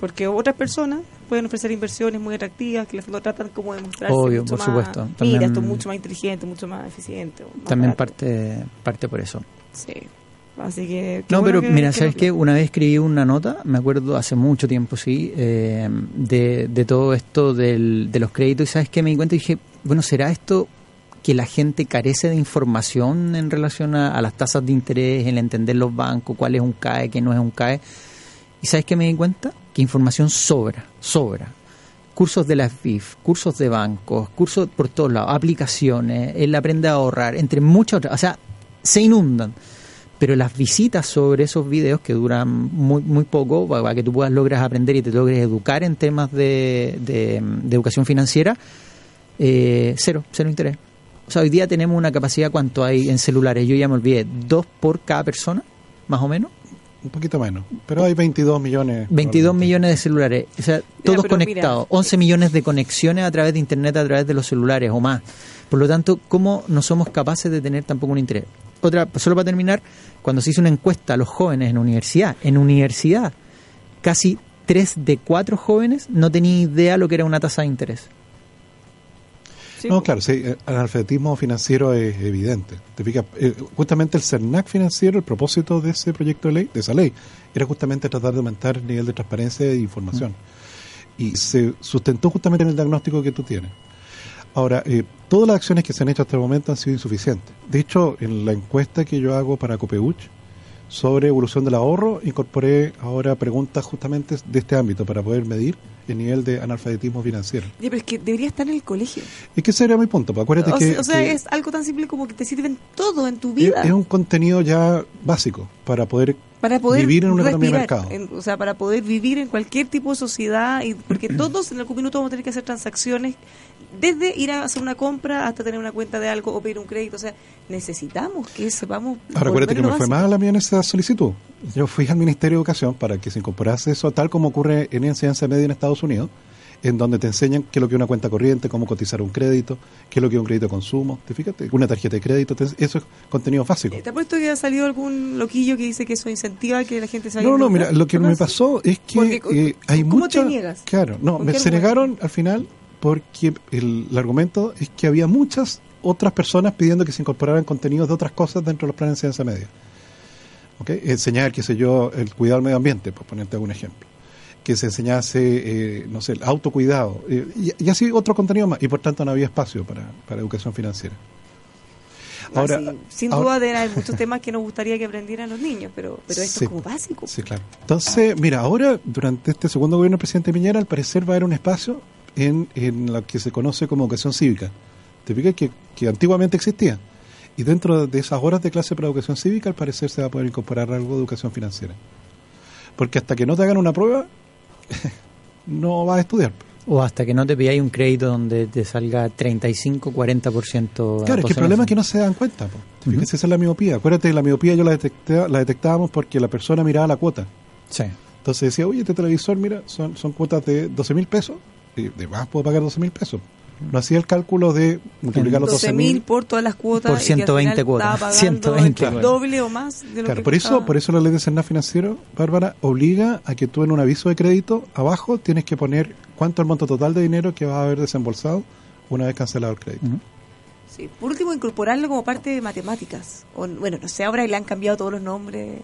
B: Porque otras personas pueden ofrecer inversiones muy atractivas que lo tratan como de mostrarse
A: Obvio,
B: mucho
A: por
B: más,
A: supuesto.
B: mira, esto es mucho más inteligente, mucho más eficiente. más
A: También
B: barato".
A: parte, parte por eso.
B: Sí. Así que...
A: No,
B: bueno
A: pero
B: que-
A: mira,
B: que
A: ¿sabes
B: lo-
A: qué? Una vez escribí una nota, me acuerdo hace mucho tiempo, sí, eh, de, de todo esto del, de los créditos y ¿sabes qué? Me di cuenta y dije, bueno, ¿será esto que la gente carece de información en relación a, a las tasas de interés, el entender los bancos, cuál es un CAE, qué no es un CAE? ¿Y sabes qué me di cuenta? Que información sobra, sobra. Cursos de la FIF, cursos de bancos, cursos por todos lados, aplicaciones, el aprende a ahorrar, entre muchas otras. O sea, se inundan pero las visitas sobre esos videos que duran muy, muy poco para, que tú puedas lograr aprender y te logres educar en temas de, de- de educación financiera, eh, cero, cero interés. O sea, hoy día tenemos una capacidad, ¿cuánto hay en celulares? Yo ya me olvidé, dos por cada persona, más o menos.
C: Un poquito menos. Pero hay 22 millones.
A: 22
C: probablemente.
A: millones de celulares, o sea, todos
B: pero mira,
A: conectados, 11 millones de conexiones a través de Internet, a través de los celulares o más. Por lo tanto, ¿cómo no somos capaces de tener tampoco un interés? Otra, solo para terminar, cuando se hizo una encuesta a los jóvenes en universidad, en universidad, casi 3 de 4 jóvenes no tenían idea lo que era una tasa de interés.
B: Sí,
C: No, claro, sí, eh, el analfabetismo financiero es evidente. Te fijas, Eh, justamente el CERNAC financiero, el propósito de ese proyecto de ley, de esa ley, era justamente tratar de aumentar el nivel de transparencia e información. Y se sustentó justamente en el diagnóstico que tú tienes. Ahora, eh, todas las acciones que se han hecho hasta el momento han sido insuficientes. De hecho, en la encuesta que yo hago para Copeuch sobre evolución del ahorro, incorporé ahora preguntas justamente de este ámbito para poder medir el nivel de analfabetismo financiero.
B: Ya, pero es que debería estar en el colegio.
C: Y que ese era mi punto. pues acuérdate
B: O,
C: que,
B: sea- o sea,
C: que
B: es algo tan simple como que te sirven todo en tu
C: es,
B: vida.
C: es un contenido ya básico para poder
B: para poder
C: vivir en una economía de mercado.
B: en- o sea, para poder vivir en cualquier tipo de sociedad, y porque todos en algún minuto vamos a tener que hacer transacciones, desde ir a hacer una compra hasta tener una cuenta de algo o pedir un crédito. O sea, necesitamos que sepamos.
C: Ahora acuérdate que me fue mal a mí en esa solicitud. Yo fui al Ministerio de Educación para que se incorporase eso, tal como ocurre en enseñanza media en Estados Unidos, en donde te enseñan qué es lo que es una cuenta corriente, cómo cotizar un crédito, qué es lo que es un crédito de consumo. ¿Te fíjate? Una tarjeta de crédito, eso es contenido básico.
B: ¿Te apuesto que ha salido algún loquillo que dice que eso incentiva que la gente se vaya
C: No, no, mira, lo que
B: ¿No
C: me pasó es que
B: Porque,
C: eh, hay
B: ¿cómo
C: mucha...
B: te niegas?
C: Claro, no,
B: ¿Con
C: me
B: qué
C: se negaron al final porque el, el argumento es que había muchas otras personas pidiendo que se incorporaran contenidos de otras cosas dentro de los planes de enseñanza media. ¿Ok? Enseñar, qué sé yo, el cuidado del medio ambiente, por ponerte algún ejemplo. Que se enseñase, eh, no sé, el autocuidado. eh, y, y así otro contenido más. Y por tanto no había espacio para, para educación financiera.
B: Ah,
C: Ahora,
B: sin
C: ahora-
B: duda haber muchos temas que nos gustaría que aprendieran los niños, pero, pero esto
C: Sí.
B: es como básico.
C: Sí, claro. Entonces, mira, ahora, durante este segundo gobierno del presidente Piñera, al parecer va a haber un espacio en, en lo que se conoce como educación cívica. Te fijas que, que antiguamente existía. Y dentro de esas horas de clase para educación cívica, al parecer se va a poder incorporar algo de educación financiera. Porque hasta que no te hagan una prueba, no vas a estudiar.
A: O hasta que no te pidáis un crédito donde te salga 35, 40%.
C: Claro, es que el problema es que no se dan cuenta. ¿Te fijas? Esa es la miopía. Acuérdate, la miopía yo la, detecté, la detectábamos porque la persona miraba la cuota.
A: Sí.
C: Entonces decía, oye, este televisor, mira, son, son cuotas de 12 mil pesos, de más puedo pagar 12 mil pesos. No hacía el cálculo de multiplicar los
B: 12
C: 12
B: mil por todas las cuotas
A: Por
B: y que al
A: 120
B: final
A: cuotas.
B: estaba pagando
A: 120
B: el doble o más de lo
C: Claro,
B: que
C: por eso, por eso la ley de Cernas Financiero, Bárbara, obliga a que tú en un aviso de crédito, abajo tienes que poner cuánto es el monto total de dinero que vas a haber desembolsado una vez cancelado el crédito.
B: Sí, por último, incorporarlo como parte de matemáticas. O, bueno, no sé, ahora le han cambiado todos los nombres.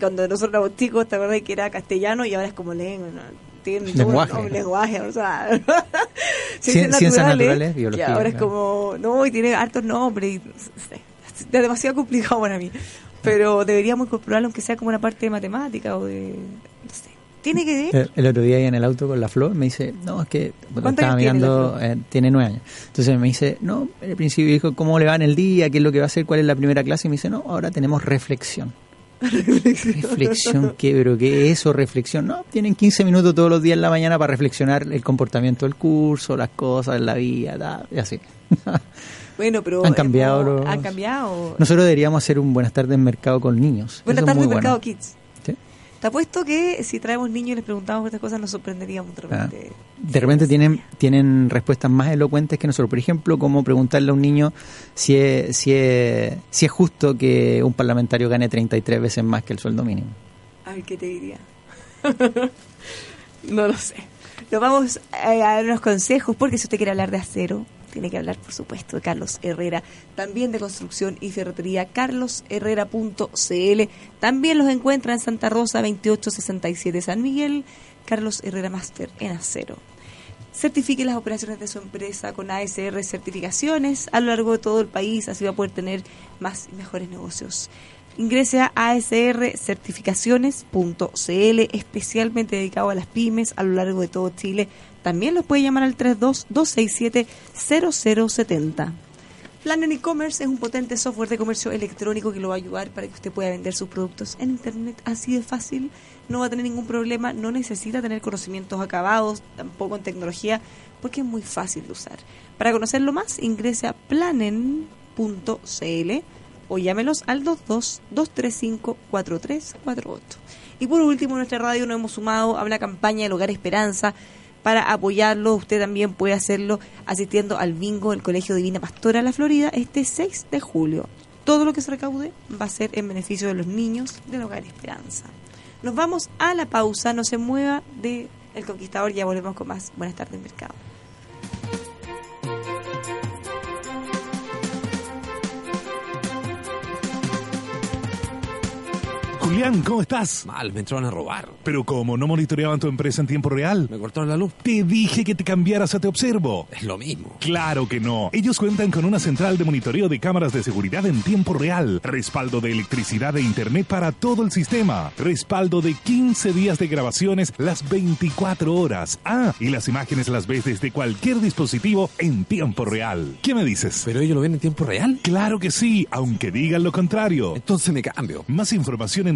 B: Cuando nosotros éramos chicos, te acuerdas que era castellano y ahora es como lengua. ¿no? Tienen
A: Lenguaje.
B: nombre, lenguaje, o sea.
A: Cien- ciencias naturales, biología,
B: Y ahora es
A: claro.
B: como, no, y tiene hartos nombres. Y, no es demasiado complicado para mí. Pero deberíamos incorporarlo aunque sea como una parte de matemática o de... No sé. Tiene que ver...
A: El, otro día ahí en el auto con la flor me dice, no, es que bueno,
B: ¿Cuántos
A: estaba
B: tiene
A: mirando,
B: Flor?
A: eh, tiene nueve años. Entonces me dice, no, al principio dijo, ¿cómo le va en el día? ¿Qué es lo que va a hacer? ¿Cuál es la primera clase? Y me dice, no, ahora tenemos reflexión. Reflexión, ¿qué? ¿Pero qué es eso, reflexión? No, tienen 15 minutos todos los días en la mañana para reflexionar el comportamiento del curso, las cosas, la vida, tal, y así.
B: Bueno, pero...
A: Han cambiado los-
B: Han cambiado.
A: Nosotros deberíamos hacer un buenas tardes en mercado con niños.
B: Buenas tardes, Mercado
A: bueno.
B: Kids. Te apuesto que si traemos niños y les preguntamos estas cosas nos sorprenderíamos de repente.
A: De repente tienen, tienen respuestas más elocuentes que nosotros. Por ejemplo, como preguntarle a un niño si es, si es, si es justo que un parlamentario gane 33 veces más que el sueldo mínimo.
B: Ay, ¿qué te diría? no lo sé. Nos vamos eh, a dar unos consejos, porque si usted quiere hablar de acero, tiene que hablar, por supuesto, de Carlos Herrera. También de construcción y ferretería, carlosherrera.cl. También los encuentra en Santa Rosa 2867 San Miguel, Carlos Herrera Master en acero. Certifique las operaciones de su empresa con ASR certificaciones a lo largo de todo el país, así va a poder tener más y mejores negocios. Ingrese a asrcertificaciones.cl, especialmente dedicado a las pymes a lo largo de todo Chile. También los puede llamar al 32-267-0070. Planner e-commerce es un potente software de comercio electrónico que lo va a ayudar para que usted pueda vender sus productos en internet así de fácil. No va a tener ningún problema, no necesita tener conocimientos acabados, tampoco en tecnología, porque es muy fácil de usar. Para conocerlo más, ingrese a planen.cl o llámelos al 22-235-4348. Y por último, en nuestra radio nos hemos sumado a una campaña del Hogar Esperanza para apoyarlo. Usted también puede hacerlo asistiendo al bingo del Colegio Divina Pastora La Florida este 6 de julio. Todo lo que se recaude va a ser en beneficio de los niños del Hogar Esperanza. Nos vamos a la pausa, no se mueva de El Conquistador, ya volvemos con más. Buenas tardes, Mercado.
D: Julián, ¿cómo estás?
E: Mal, me entraron a robar.
D: Pero como no monitoreaban tu empresa en tiempo real,
E: Me cortaron la luz.
D: te dije que te cambiaras a Te Observo.
E: Es lo mismo.
D: Claro que no. Ellos cuentan con una central de monitoreo de cámaras de seguridad en tiempo real, respaldo de electricidad e internet para todo el sistema, respaldo de 15 días de grabaciones las 24 horas. Ah, y las imágenes las ves desde cualquier dispositivo en tiempo real. ¿Qué me dices?
E: ¿Pero ellos lo ven en tiempo real?
D: Claro que sí, aunque digan lo contrario.
E: Entonces me cambio.
D: Más información en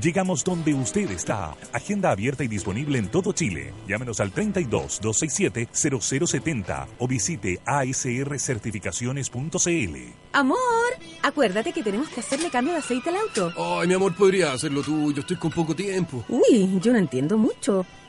D: Llegamos donde usted está. Agenda abierta y disponible en todo Chile. Llámenos al 32 267 0070 o visite asrcertificaciones.cl.
F: Amor, acuérdate que tenemos que hacerle cambio de aceite al auto.
E: Ay, mi amor, podría hacerlo tú. Yo estoy con poco tiempo.
F: Uy, yo no entiendo mucho.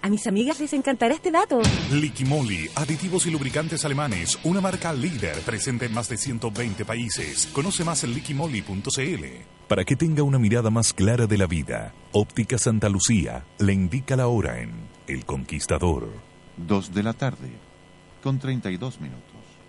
F: A mis amigas les encantará este dato.
D: Liquimoli, aditivos y lubricantes alemanes, una marca líder presente en más de 120 países. Conoce más en liquimoli.cl. Para que tenga una mirada más clara de la vida, Óptica Santa Lucía le indica la hora en El Conquistador.
G: 2 de la tarde, con 32 minutos.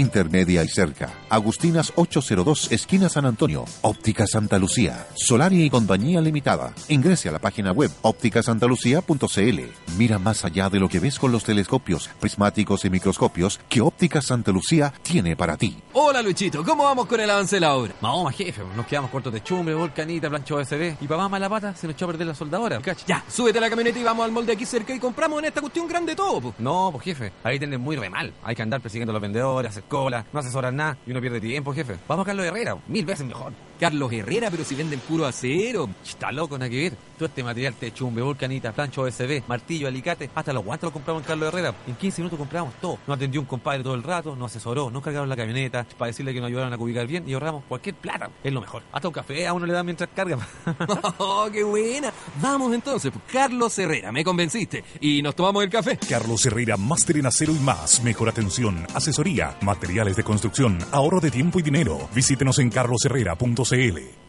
G: intermedia y cerca. Agustinas 802, esquina San Antonio. Óptica Santa Lucía. Solari y Compañía Limitada. Ingrese a la página web ópticasantalucía.cl. Mira más allá de lo que ves con los telescopios, prismáticos y microscopios que Óptica Santa Lucía tiene para ti.
E: Hola Luchito, ¿cómo vamos con el avance de la obra?
H: Mahoma, jefe, nos quedamos cortos de chumbre, volcanita, plancho OSB. Y para más mala pata se nos echó a perder la soldadora. ¿cacha?
E: Ya, súbete a la camioneta y vamos al molde aquí cerca y compramos en esta cuestión grande todo. po.
H: No, pues jefe, ahí tienen muy re mal. Hay que andar persiguiendo a los vendedores, hacer cola, no asesorar nada y uno pierde tiempo, jefe. Vamos a Carlos Herrera, mil veces mejor.
E: Carlos Herrera, pero si venden puro acero.
H: Está loco, nada que ver. Todo este material te chumbe, volcanita, plancho OSB, martillo, alicate, hasta los guantes los compramos en Carlos Herrera. En 15 minutos compramos todo. No atendió un compadre todo el rato, no asesoró, no cargaron la camioneta para decirle que nos ayudaron a ubicar bien y ahorramos cualquier plata. Es lo mejor. Hasta un café a uno le dan mientras carga.
E: ¡Oh, qué buena! Vamos entonces, pues, Carlos Herrera, me convenciste. Y nos tomamos el café.
D: Carlos Herrera, máster en acero y más. Mejor atención, asesoría, materiales de construcción, ahorro de tiempo y dinero. Visítenos en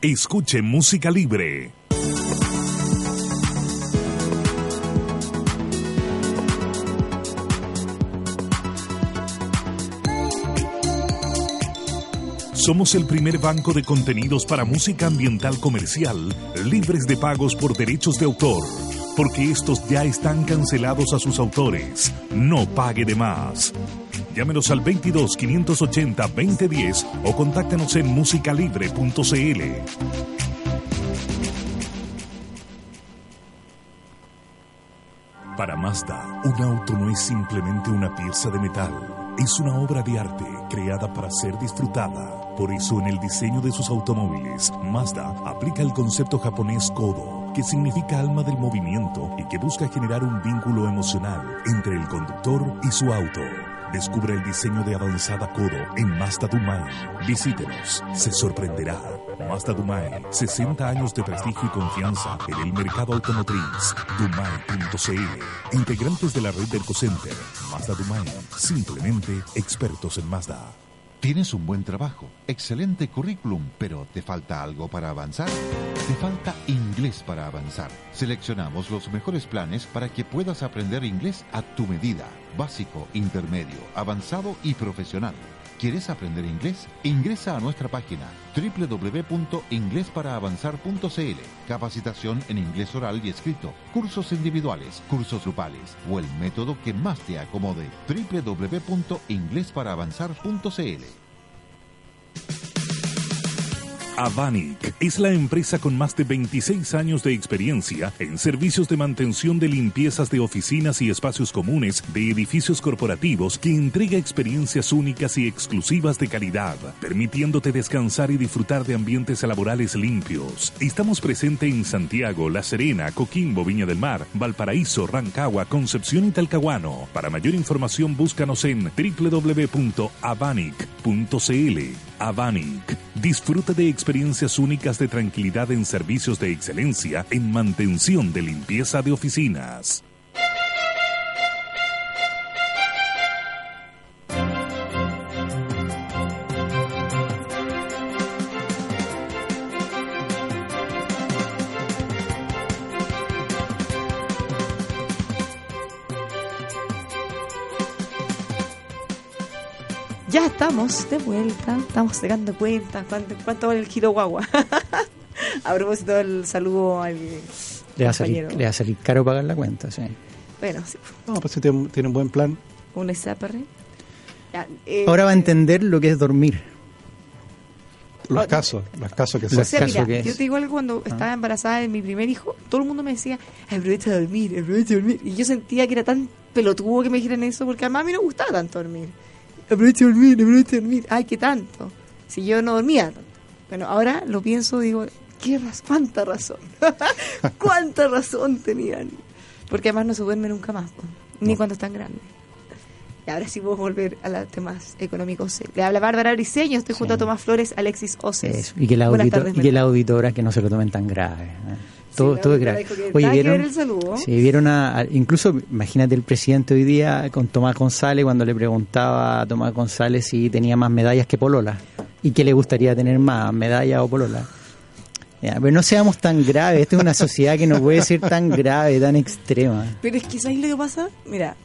D: Escuche música libre. Somos el primer banco de contenidos para música ambiental comercial, libres de pagos por derechos de autor, porque estos ya están cancelados a sus autores. No pague de más. Llámenos al 22 580 2010 o contáctenos en musicalibre.cl. Para Mazda, un auto no es simplemente una pieza de metal, es una obra de arte creada para ser disfrutada. Por eso en el diseño de sus automóviles, Mazda aplica el concepto japonés Kodo, que significa alma del movimiento y que busca generar un vínculo emocional entre el conductor y su auto. Descubra el diseño de avanzada Kodo en Mazda Dumai. Visítenos, se sorprenderá. Mazda Dumai, 60 años de prestigio y confianza en el mercado automotriz. Dumai.cl, integrantes de la red del Center. Mazda Dumai, simplemente expertos en Mazda.
G: Tienes un buen trabajo, excelente currículum, pero ¿te falta algo para avanzar? Te falta inglés para avanzar. Seleccionamos los mejores planes para que puedas aprender inglés a tu medida, básico, intermedio, avanzado y profesional. ¿Quieres aprender inglés? Ingresa a nuestra página www.inglesparaavanzar.cl. Capacitación en inglés oral y escrito, cursos individuales, cursos grupales o el método que más te acomode. www.inglesparaavanzar.cl.
D: Avanic es la empresa con más de 26 años de experiencia en servicios de mantención de limpiezas de oficinas y espacios comunes de edificios corporativos que entrega experiencias únicas y exclusivas de calidad, permitiéndote descansar y disfrutar de ambientes laborales limpios. Estamos presentes en Santiago, La Serena, Coquimbo, Viña del Mar, Valparaíso, Rancagua, Concepción y Talcahuano. Para mayor información búscanos en www.avanic.cl. Avanic. Disfruta de experiencias únicas de tranquilidad en servicios de excelencia en mantención de limpieza de oficinas.
B: Estamos de vuelta, estamos sacando cuentas, cuánto, cuánto vale el kilo guagua. a propósito del saludo al
A: Le va, a salir, le va a salir caro pagar la cuenta, sí.
B: Bueno, sí,
C: No, pues si tiene, tiene un buen plan.
B: un SAPR. Eh,
A: Ahora va a entender lo que es dormir.
C: Los casos, los casos que
A: los
B: O
C: son.
B: sea, mira,
A: que
B: yo te digo algo, cuando estaba embarazada de mi primer hijo, todo el mundo me decía, aprovecha de dormir, aprovecha de dormir. Y yo sentía que era tan pelotudo que me dijeran eso, porque además a mí no me gustaba tanto dormir. Aprovecha de dormir, aprovecha de dormir. Ay, qué tanto. Si yo no dormía tanto. Bueno, ahora lo pienso, digo, ¿qué raz cuánta razón. cuánta razón tenían. Porque además no se duerme nunca más, ni cuando están grandes. Y ahora sí puedo volver a los temas económicos. Le habla Bárbara Briceño, estoy junto a Tomás Flores, Alexis Oces.
A: Y que la,
B: Buenas
A: audito-
B: tardes,
A: y que la auditora que no se lo tomen tan grave. ¿eh? Todo, es grave. Oye, vieron,
B: el saludo.
A: sí, vieron a, incluso imagínate el presidente hoy día con Tomás González cuando le preguntaba a Tomás González si tenía más medallas que Polola y que le gustaría tener más, medalla o Polola. Ya, pero no seamos tan graves, esta es una sociedad que no puede ser tan grave, tan extrema.
B: Pero es que ¿sabes lo que pasa? Mira,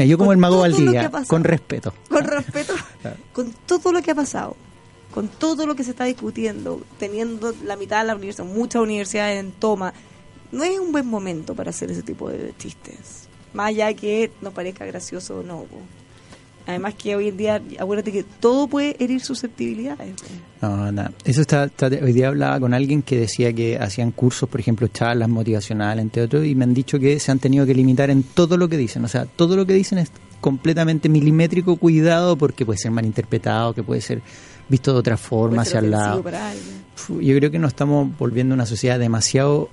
A: Mira, yo como el mago Valdivia, con respeto.
B: con respeto,
A: Claro.
B: con todo lo que ha pasado, con todo lo que se está discutiendo, teniendo la mitad de la universidad, muchas universidades en toma, no es un buen momento para hacer ese tipo de chistes. Más allá que nos parezca gracioso o no. Además que hoy en día, acuérdate que todo puede herir susceptibilidades.
A: No, nada. Eso está, está- hoy día hablaba con alguien que decía que hacían cursos, por ejemplo, charlas motivacionales, entre otros, y me han dicho que se han tenido que limitar en todo lo que dicen. O sea, todo lo que dicen es completamente milimétrico, cuidado, porque puede ser malinterpretado, que puede ser visto de otra forma, hacia el lado. Yo creo que nos estamos volviendo una sociedad demasiado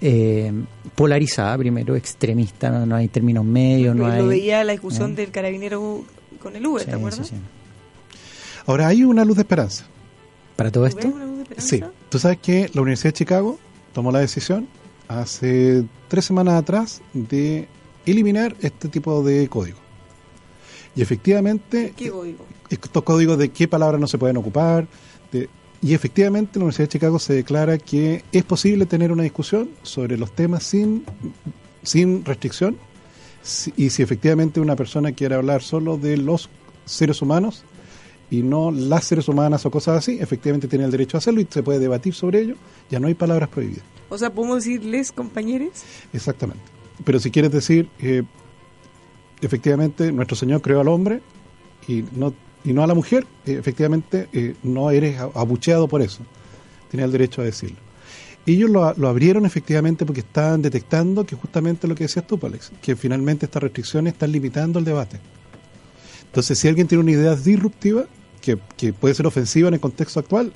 A: eh, polarizada, primero, extremista, no, no hay términos medios, no hay...
B: veía la discusión
A: ¿eh?
B: del carabinero con el Uber,
A: Sí,
B: ¿te acuerdas?
A: sí, sí.
C: Ahora, hay una luz de esperanza.
A: Para todo
B: ¿Tú ves
A: esto,
B: una luz de esperanza?
C: Sí. Tú sabes que la Universidad de Chicago tomó la decisión hace tres semanas atrás de eliminar este tipo de código. Y efectivamente,
B: ¿Qué código?
C: estos códigos de qué palabras no se pueden ocupar. de- y efectivamente, la Universidad de Chicago se declara que es posible tener una discusión sobre los temas sin, sin restricción. Si- y si efectivamente una persona quiere hablar solo de los seres humanos y no las seres humanas o cosas así, efectivamente tiene el derecho a hacerlo y se puede debatir sobre ello. Ya no hay palabras prohibidas.
B: O sea, ¿podemos decirles, compañeros?
C: Exactamente. Pero si quieres decir, eh, efectivamente, nuestro Señor creó al hombre y no, y no a la mujer, eh, efectivamente, eh, no eres abucheado por eso. Tienes el derecho a decirlo. Ellos lo, lo abrieron efectivamente porque estaban detectando que justamente lo que decías tú, Alex, que finalmente estas restricciones están limitando el debate. Entonces, si alguien tiene una idea disruptiva, que, que puede ser ofensiva en el contexto actual,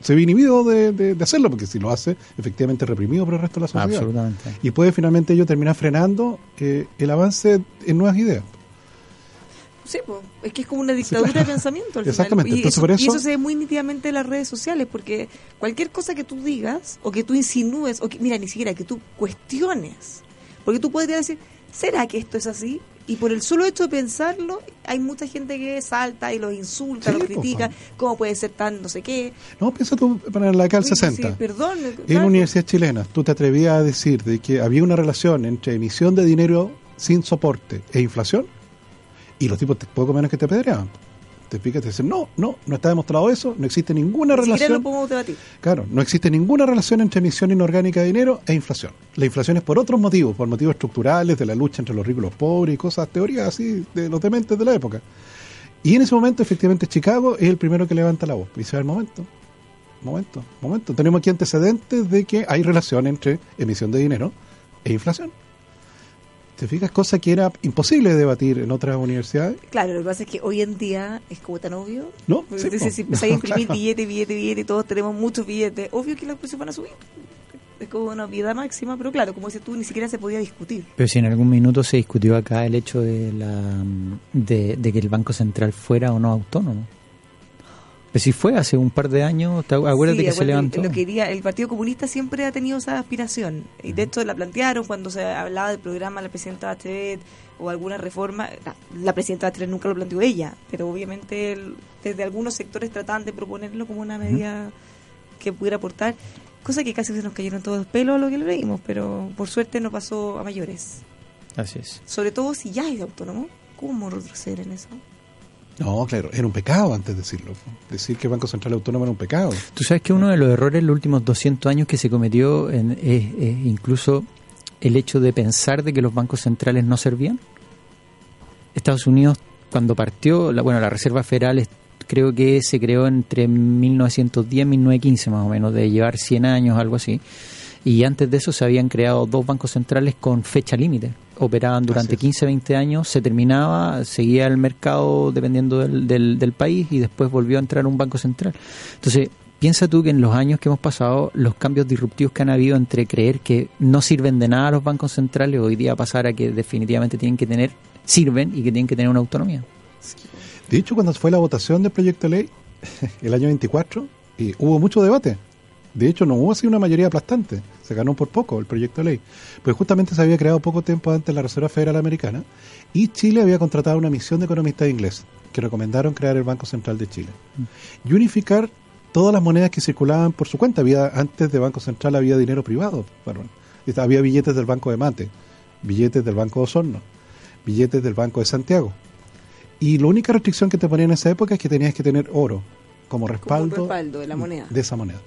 C: se ve inhibido de, de- de hacerlo, porque si lo hace, efectivamente es reprimido por el resto de la sociedad.
A: absolutamente.
C: Y puede finalmente ello terminar frenando eh, el avance en nuevas ideas.
B: Sí, pues, es que es como una dictadura
C: claro.
B: de pensamiento. Al
C: Exactamente,
B: Final. Y,
C: entonces
B: eso,
C: eso-
B: y eso se ve muy nítidamente en las redes sociales, porque cualquier cosa que tú digas, o que tú insinúes, o que, mira, ni siquiera que tú cuestiones, porque tú podrías decir, ¿será que esto es así? Y por el solo hecho de pensarlo, hay mucha gente que salta y los insulta,
C: Sí,
B: los critica,
C: pa.
B: cómo puede ser tan no sé qué.
C: No, piensa tú para la década del
B: Oye, pues,
C: 60.
B: sí, perdón.
C: En
B: claro.
C: universidades chilenas, tú te atrevías a decir de que había una relación entre emisión de dinero sin soporte e inflación, y los tipos te- poco menos que te apedreaban. Te fijas y te dicen, no, no, no está demostrado eso, no existe ninguna
B: Ni siquiera lo
C: relación.
B: podemos debatir.
C: Claro, no existe ninguna relación entre emisión inorgánica de dinero e inflación. La inflación es por otros motivos, por motivos estructurales, de la lucha entre los ricos y los pobres y cosas, teorías así de los dementes de la época. Y en ese momento, efectivamente, Chicago es el primero que levanta la voz. Y dice, a ver, momento, momento, momento. Tenemos aquí antecedentes de que hay relación entre emisión de dinero e inflación. ¿Te fijas? Cosa que era imposible de debatir en otras universidades.
B: Claro, lo que pasa es que hoy en día es como tan obvio.
C: No, sí,
B: si empezáis a imprimir
C: Claro.
B: billete, billete, billete, y todos tenemos muchos billetes, obvio que los precios van a subir. Es como una vida máxima, pero claro, como dices tú, ni siquiera se podía discutir.
A: Pero si en algún minuto se discutió acá el hecho de, la, de, de que el Banco Central fuera o no autónomo. Si fue hace un par de años, ¿te acuérdate
B: Sí,
A: que se levantó?
B: Lo quería, el Partido Comunista siempre ha tenido esa aspiración. Y de hecho la plantearon cuando se hablaba del programa de la presidenta Bachelet o alguna reforma. La, la presidenta Bachelet nunca lo planteó ella, pero obviamente el- desde algunos sectores trataban de proponerlo como una medida que pudiera aportar. Cosa que casi se nos cayeron todos los pelos a lo que lo leímos, pero por suerte no pasó a mayores.
A: Así es.
B: Sobre todo si ya es autónomo. ¿Cómo retroceder en eso?
C: No, claro, era un pecado antes de decirlo. Decir que el Banco Central Autónomo era un pecado.
A: Tú sabes que uno de los errores en los últimos 200 años que se cometió en- es, incluso el hecho de pensar de que los bancos centrales no servían. Estados Unidos, cuando partió, la, bueno, la Reserva Federal creo que se creó entre 1910 y 1915 más o menos, de llevar 100 años, algo así. Y antes de eso se habían creado dos bancos centrales con fecha límite. Operaban durante
C: Así es.
A: 15, 20 años, se terminaba, seguía el mercado dependiendo del, del, del país y después volvió a entrar un banco central. Entonces, piensa tú que en los años que hemos pasado, los cambios disruptivos que han habido entre creer que no sirven de nada los bancos centrales, hoy día pasar a que definitivamente tienen que tener, sirven y que tienen que tener una autonomía.
C: De hecho, cuando fue la votación del proyecto de ley, el año 24, eh, hubo mucho debate. De hecho, no hubo así una mayoría aplastante. Se ganó por poco el proyecto de ley. Pues justamente se había creado poco tiempo antes la Reserva Federal Americana y Chile había contratado una misión de economistas ingleses que recomendaron crear el Banco Central de Chile y unificar todas las monedas que circulaban por su cuenta. Había Antes de Banco Central había dinero privado. Bueno, había billetes del Banco de Mate, billetes del Banco de Osorno. billetes del Banco de Santiago. Y la única restricción que te ponían en esa época es que tenías que tener oro como respaldo,
B: Como respaldo de la moneda.
C: de esa moneda.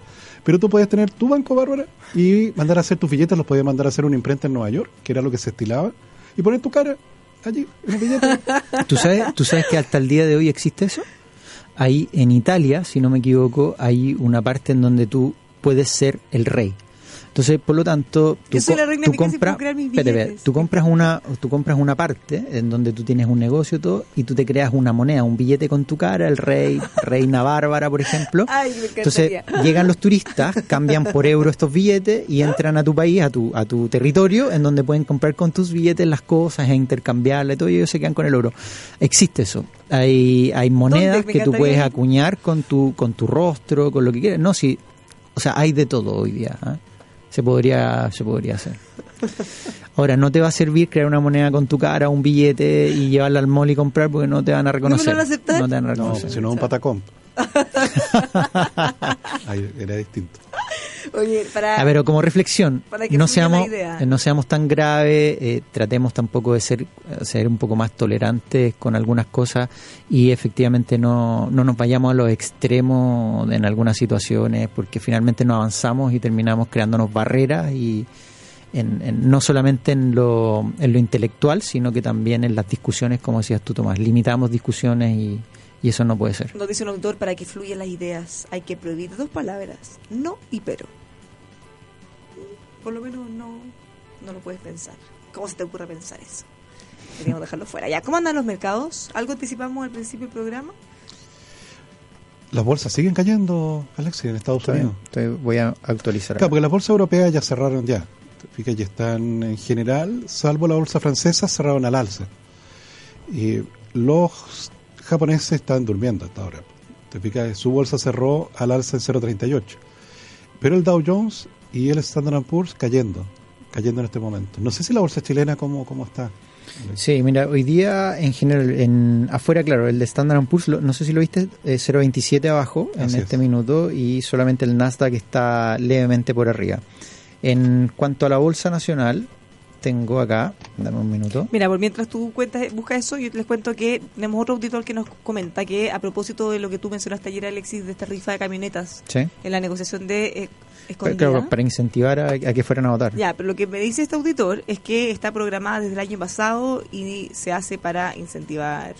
C: Pero tú podías tener tu banco, Bárbara, y mandar a hacer tus billetes, los podías mandar a hacer una imprenta en Nueva York, que era lo que se estilaba, y poner tu cara allí en el billete.
A: ¿Tú sabes, ¿Tú sabes que hasta el día de hoy existe eso? Ahí en Italia, si no me equivoco, hay una parte en donde tú puedes ser el rey. Entonces, por lo tanto, tú, co- tú compras, tú compras una, tú compras una parte en donde tú tienes un negocio y todo, y tú te creas una moneda, un billete con tu cara, el rey, reina Bárbara, por ejemplo.
B: Ay, me
A: Entonces llegan los turistas, cambian por euro estos billetes y entran a tu país, a tu, a tu territorio, en donde pueden comprar con tus billetes las cosas e intercambiarle todo y ellos se quedan con el oro. Existe eso. Hay, hay monedas que tú puedes acuñar con tu, con tu rostro, con lo que quieras. No, sí. O sea, hay de todo hoy día. ¿ah? Se podría, se podría hacer. Ahora, no te va a servir crear una moneda con tu cara, un billete y llevarla al mall y comprar porque no te van a reconocer.
B: van a aceptar?
A: No te van a
C: No,
A: reconocer.
C: si no es un patacón. Ahí era distinto.
B: Oye, para...
A: A ver, o como reflexión,
B: Para que
A: no seamos, eh, no seamos tan graves, eh, tratemos tampoco de ser, eh, ser un poco más tolerantes con algunas cosas y efectivamente no, no nos vayamos a los extremos en algunas situaciones porque finalmente no avanzamos y terminamos creándonos barreras y en, en- no solamente en lo, en lo intelectual, sino que también en las discusiones, como decías tú, Tomás, limitamos discusiones y, y eso no puede ser.
B: Nos dice un autor, para que fluyan las ideas hay que prohibir dos palabras, no y pero. Por lo menos no, no lo puedes pensar. ¿Cómo se te ocurre pensar eso? Queríamos dejarlo fuera. Ya, ¿cómo andan los mercados? ¿Algo anticipamos al principio del programa?
C: Las bolsas siguen cayendo, Alexis, en Estados
A: Está bien,
C: Unidos.
A: entonces voy a actualizar.
C: Claro, porque las bolsas europeas ya cerraron ya. Fíjate, ya están en general, salvo la bolsa francesa, cerraron al alza. Y los japoneses están durmiendo hasta ahora. Te fijas, su bolsa cerró al alza en 0.38. Pero el Dow Jones y el Standard Poor's cayendo, cayendo en este momento. No sé si la bolsa chilena cómo, cómo está.
A: Sí, mira, hoy día en general, en afuera, claro, el de Standard Poor's, lo- no sé si lo viste, eh, 0.27 abajo en
C: Así
A: este
C: es.
A: minuto y solamente el Nasdaq está levemente por arriba. En cuanto a la bolsa nacional, tengo acá, dame un minuto.
B: Mira, por mientras tú cuentas, buscas eso, yo les cuento que tenemos otro auditor que nos comenta que a propósito de lo que tú mencionaste ayer, Alexis, de esta rifa de camionetas
A: Sí.
B: en la negociación de eh,
A: Pero, claro, para incentivar a, a que fueran a votar.
B: Ya, pero lo que me dice este auditor es que está programada desde el año pasado y se hace para incentivar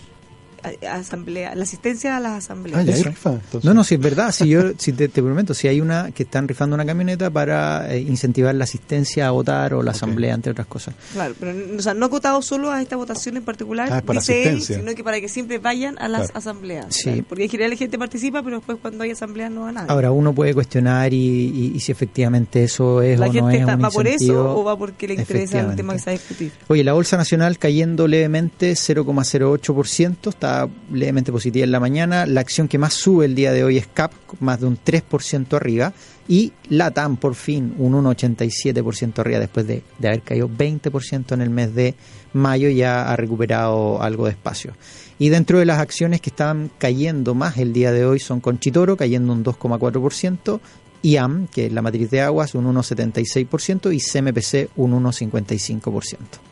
B: asamblea, la asistencia a las asambleas.
C: Ah, ya hay rifa. entonces.
A: No, no, si es verdad, si yo si te, te prometo, si hay una que están rifando una camioneta para eh, incentivar la asistencia a votar o la asamblea, entre otras cosas.
B: Claro, pero o sea, no acotado solo a esta votación en particular,
C: Ah, para
B: dice él,
C: asistencia.
B: sino que para que siempre vayan a las
C: Claro.
B: asambleas.
A: Sí.
B: Claro, Porque en general la gente participa, pero después cuando hay asamblea no va nadie.
A: Ahora uno puede cuestionar y, y- y si efectivamente eso es
B: la
A: o
B: gente
A: no es
B: está,
A: un
B: va por eso o va porque le interesa el tema que se va a discutir.
A: Oye, la bolsa nacional cayendo levemente 0,08%, está levemente positiva en la mañana. La acción que más sube el día de hoy es CAP, más de un 3% arriba. Y LATAM, por fin, un 1,87% arriba después de, de haber caído 20% en el mes de mayo, ya ha recuperado algo de espacio. Y dentro de las acciones que están cayendo más el día de hoy son Conchitoro, cayendo un 2,4%. IAM, que es la matriz de aguas, un 1,76% y CMPC un 1,55%.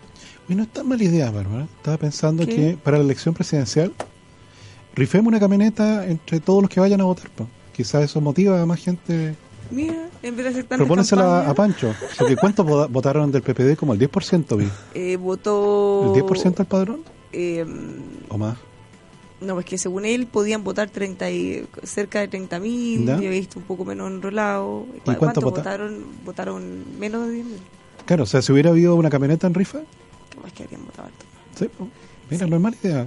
C: Y no es tan mala idea, Bárbara. Estaba pensando
B: ¿Qué?
C: que para la elección presidencial rifemos una camioneta entre todos los que vayan a votar. po. Quizás eso motiva a más gente.
B: Mira, en vez de hacer campañas,
C: a Pancho. Porque ¿cuántos vo- votaron del PPD? Como el 10% vi.
B: eh, votó...
C: ¿El 10% del padrón?
B: eh,
C: ¿O más?
B: no, pues que según él podían votar 30 y, cerca de 30 mil,
C: ¿Ya?
B: yo he visto un poco menos enrolado.
C: ¿Y
B: ¿Cuántos
C: cuántos vota-
B: votaron? Votaron menos de 10 mil.
C: Claro, o sea, si hubiera habido una camioneta en rifa,
B: ¿Qué más que habrían votado harto?
C: sí, po. mira, no es mala idea.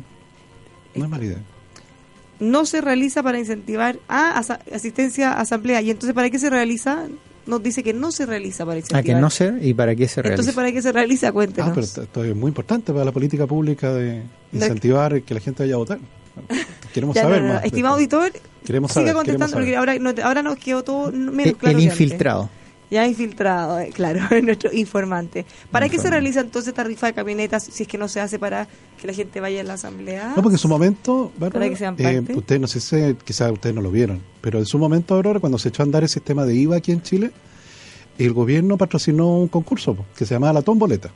C: No es mala idea.
B: no se realiza para incentivar a asistencia a asamblea. ¿Y entonces para qué se realiza? Nos dice que no se realiza para
A: ¿A
B: incentivar.
A: que no ser y para qué se realiza?
B: Entonces, ¿para qué se realiza? Cuéntenos.
C: Ah, pero esto- es muy importante para la política pública de incentivar que la gente vaya a votar. Queremos
B: Ya, no,
C: saber
B: no, no.
C: más. de
B: Estimado auditor,
C: Queremos
B: siga
C: saber,
B: contestando
C: queremos
B: porque ahora, no- ahora nos quedó todo menos
A: el,
B: claro
A: el
B: que antes.
A: infiltrado.
B: Ya infiltrado, eh, claro, nuestro informante. ¿Para qué se realiza entonces esta rifa de camionetas si es que no se hace para que la gente vaya a la asamblea?
C: No, porque en su momento, Bárbara,
B: Para que sean
C: eh, ustedes no sé si quizás ustedes no lo vieron, pero en su momento, Aurora, cuando se echó a andar el sistema de IVA aquí en Chile, el gobierno patrocinó un concurso que se llamaba La Tomboleta.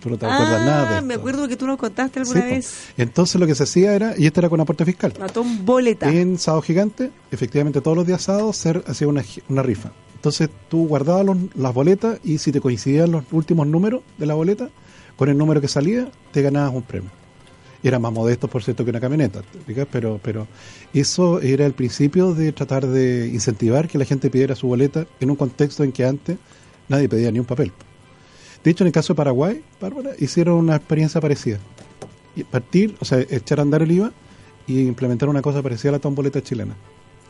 C: Tú no te acuerdas nada de
B: Ah,
C: esto.
B: me acuerdo que tú nos contaste
C: Sí,
B: alguna
C: po.
B: vez.
C: Entonces lo que se hacía era, y esto era con aporte fiscal,
B: Matón boleta.
C: en Sábado Gigante, efectivamente todos los días sábados se hacía una, una rifa. Entonces tú guardabas los- las boletas y si te coincidían los últimos números de la boleta, con el número que salía, te ganabas un premio. Era más modesto, por cierto, que una camioneta, pero pero eso era el principio de tratar de incentivar que la gente pidiera su boleta en un contexto en que antes nadie pedía ni un papel. De hecho, en el caso de Paraguay, Bárbara, hicieron una experiencia parecida. Partir, o sea, echar a andar el IVA y implementar una cosa parecida a la tomboleta chilena.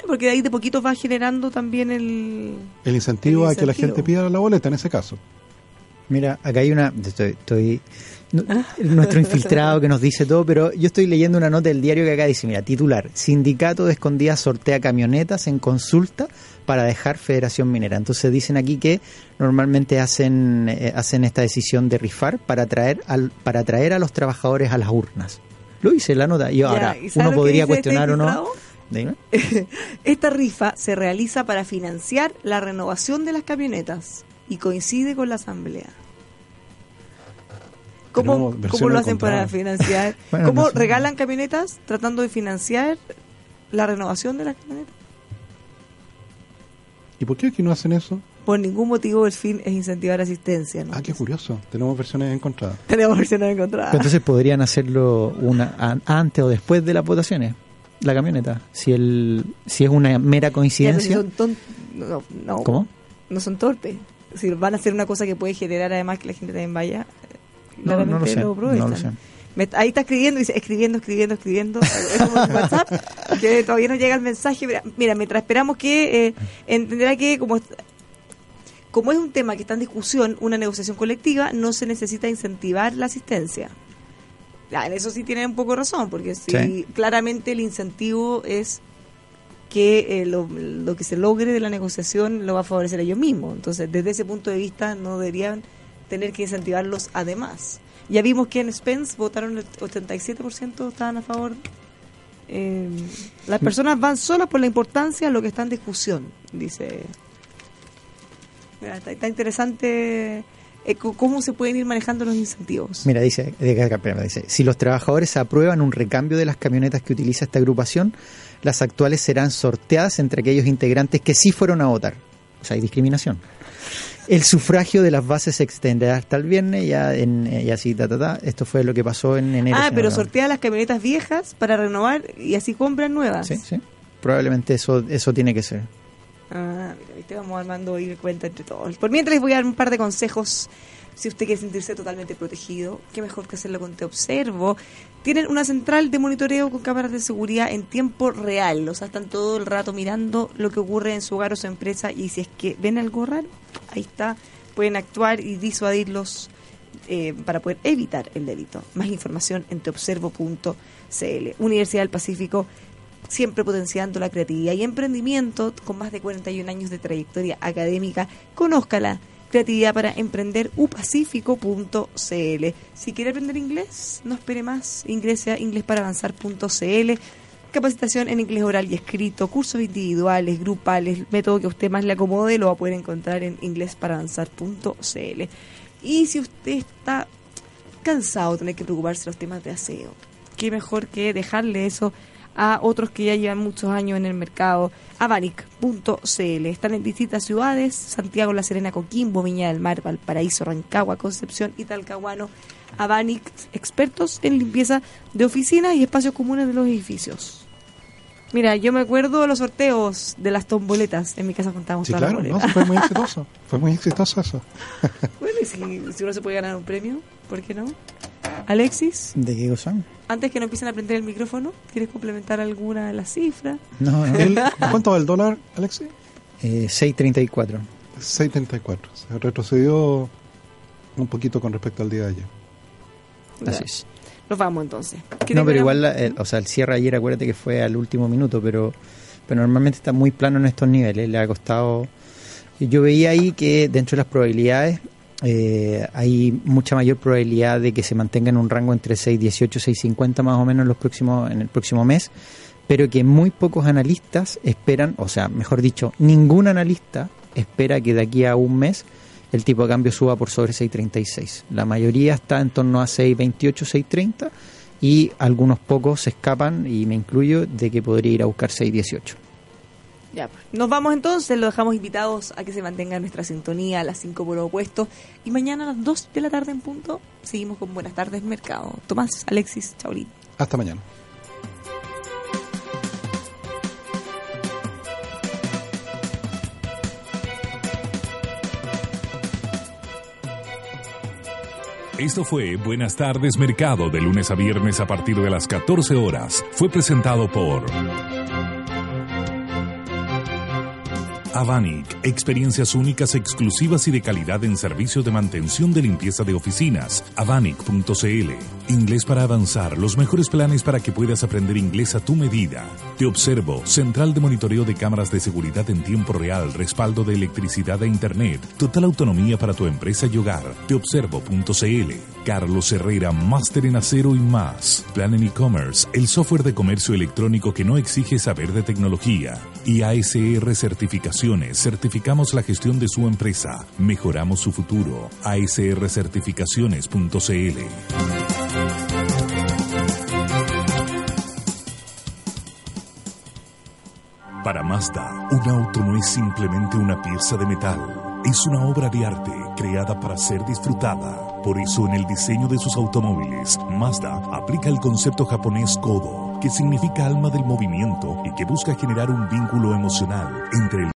B: Porque de ahí de poquito va generando también el...
C: El incentivo,
B: El
C: a que la gente pida la boleta en ese caso.
A: Mira, acá hay una. Estoy, estoy- no- nuestro infiltrado que nos dice todo, pero yo estoy leyendo una nota del diario que acá dice: Mira, titular: Sindicato de Escondidas sortea camionetas en consulta para dejar Federación Minera. Entonces dicen aquí que normalmente hacen eh, hacen esta decisión de rifar para atraer al para atraer a los trabajadores a las urnas. Lo hice la nota. Y ahora
B: ¿y sabes
A: uno podría
B: este
A: cuestionar o no. Dime.
B: Esta rifa se realiza para financiar la renovación de las camionetas y coincide con la asamblea. ¿Cómo, cómo lo hacen para financiar?
A: Bueno,
B: ¿Cómo
A: no sé.
B: regalan camionetas tratando de financiar la renovación de las camionetas?
C: ¿Y por qué aquí no hacen eso?
B: Por ningún motivo el fin es incentivar asistencia. ¿no?
C: Ah, qué curioso. Tenemos versiones encontradas.
B: Tenemos versiones encontradas.
A: Pero entonces podrían hacerlo una an- antes o después de las votaciones, la camioneta. Si el si es una mera
B: si
A: coincidencia.
B: son ton- no, no,
A: ¿Cómo?
B: no son torpes. Si van a hacer una cosa que puede generar además que la gente también vaya,
A: No, no lo sé. No
B: aprovechan.
A: lo sé.
B: Me- ahí está escribiendo, dice escribiendo, escribiendo, escribiendo. Es como un WhatsApp que todavía no llega el mensaje. Mira, mira, mientras esperamos que eh, entenderá que como como es un tema que está en discusión, una negociación colectiva, no se necesita incentivar la asistencia. Ya, en eso sí tienen un poco razón, porque si
A: Sí.
B: claramente el incentivo es que eh, lo, lo que se logre de la negociación lo va a favorecer a ellos mismos. Entonces, desde ese punto de vista, no deberían tener que incentivarlos además. Ya vimos que en Spence votaron el 87% estaban a favor. Eh, las personas van solas por la importancia de lo que está en discusión, dice. Mira, está, está interesante cómo se pueden ir manejando los incentivos.
A: Mira, dice, dice, si los trabajadores aprueban un recambio de las camionetas que utiliza esta agrupación, las actuales serán sorteadas entre aquellos integrantes que sí fueron a votar. O sea, hay discriminación. El sufragio de las bases se extenderá hasta el viernes, ya en, eh, y así, ta, ta, ta. Esto fue lo que pasó en enero.
B: Ah, pero sortea las camionetas viejas para renovar y así compran nuevas.
A: Sí, sí. Probablemente eso, eso tiene que ser.
B: Ah, mira, viste, vamos armando el cuenta entre todos. Por mientras les voy a dar un par de consejos. Si usted quiere sentirse totalmente protegido, qué mejor que hacerlo con Te Observo. Tienen una central de monitoreo con cámaras de seguridad en tiempo real. O sea, están todo el rato mirando lo que ocurre en su hogar o su empresa. Y si es que ven algo raro, ahí está. Pueden actuar y disuadirlos eh, para poder evitar el delito. Más información en teobservo.cl. Universidad del Pacífico siempre potenciando la creatividad y emprendimiento con más de 41 años de trayectoria académica. Conózcala. Creatividad para emprender upacífico.cl. Si quiere aprender inglés, no espere más. Ingrese a inglesparavanzar.cl. Capacitación en inglés oral y escrito, cursos individuales, grupales, método que usted más le acomode, lo va a poder encontrar en inglesparavanzar.cl. Y si usted está cansado de tener que preocuparse de los temas de aseo, qué mejor que dejarle eso a otros que ya llevan muchos años en el mercado. Avanic.cl. Están en distintas ciudades: Santiago, La Serena, Coquimbo, Viña del Mar, Valparaíso, Rancagua, Concepción y Talcahuano. Avanic, expertos en limpieza de oficinas y espacios comunes de los edificios. Mira, yo me acuerdo de los sorteos de las tomboletas. En mi casa contábamos
C: Sí,
B: todas
C: claro,
B: las boletas.
C: fue muy exitoso. Fue muy exitoso eso.
B: Bueno, y si, si uno se puede ganar un premio, ¿por qué no? Alexis,
A: ¿De qué cosa?
B: antes que no empiecen a prender el micrófono, ¿quieres complementar alguna de las cifras?
A: No, no.
C: El- ¿Cuánto va el dólar, Alexi?
A: Eh, 6.34.
C: 6.34. Se retrocedió un poquito con respecto al día de ayer.
A: Así es.
B: Nos vamos entonces. ¿Qué
A: No, pero igual, la- el- o sea, el cierre ayer, acuérdate que fue al último minuto, pero, pero normalmente está muy plano en estos niveles. Le ha costado. Yo veía ahí que dentro de las probabilidades eh, hay mucha mayor probabilidad de que se mantenga en un rango entre 6.18 y 6.50 más o menos en, los próximos, en el próximo mes, pero que muy pocos analistas esperan, o sea, mejor dicho, ningún analista espera que de aquí a un mes el tipo de cambio suba por sobre 6.36. La mayoría está en torno a 6.28, 6.30 y algunos pocos se escapan, y me incluyo, de que podría ir a buscar 6.18.
B: Ya, pues. nos vamos entonces, lo dejamos invitados a que se mantenga nuestra sintonía a las 5 por opuesto y mañana a las 2 de la tarde en punto seguimos con Buenas tardes Mercado. Tomás, Alexis, Chaulín.
C: Hasta mañana.
D: Esto fue Buenas tardes Mercado de lunes a viernes a partir de las 14 horas. Fue presentado por Avanic, experiencias únicas, exclusivas y de calidad en servicios de mantención de limpieza de oficinas. Avanic.cl. Inglés para avanzar, los mejores planes para que puedas aprender inglés a tu medida. Te observo, central de monitoreo de cámaras de seguridad en tiempo real, respaldo de electricidad e internet, total autonomía para tu empresa y hogar. Teobservo.cl. Carlos Herrera, máster en acero y más. Plan en e-commerce, el software de comercio electrónico que no exige saber de tecnología. Y ASR Certificación certificamos la gestión de su empresa, mejoramos su futuro. asrcertificaciones.cl Para Mazda, un auto no es simplemente una pieza de metal, es una obra de arte creada para ser disfrutada. Por eso en el diseño de sus automóviles, Mazda aplica el concepto japonés Kodo, que significa alma del movimiento y que busca generar un vínculo emocional entre el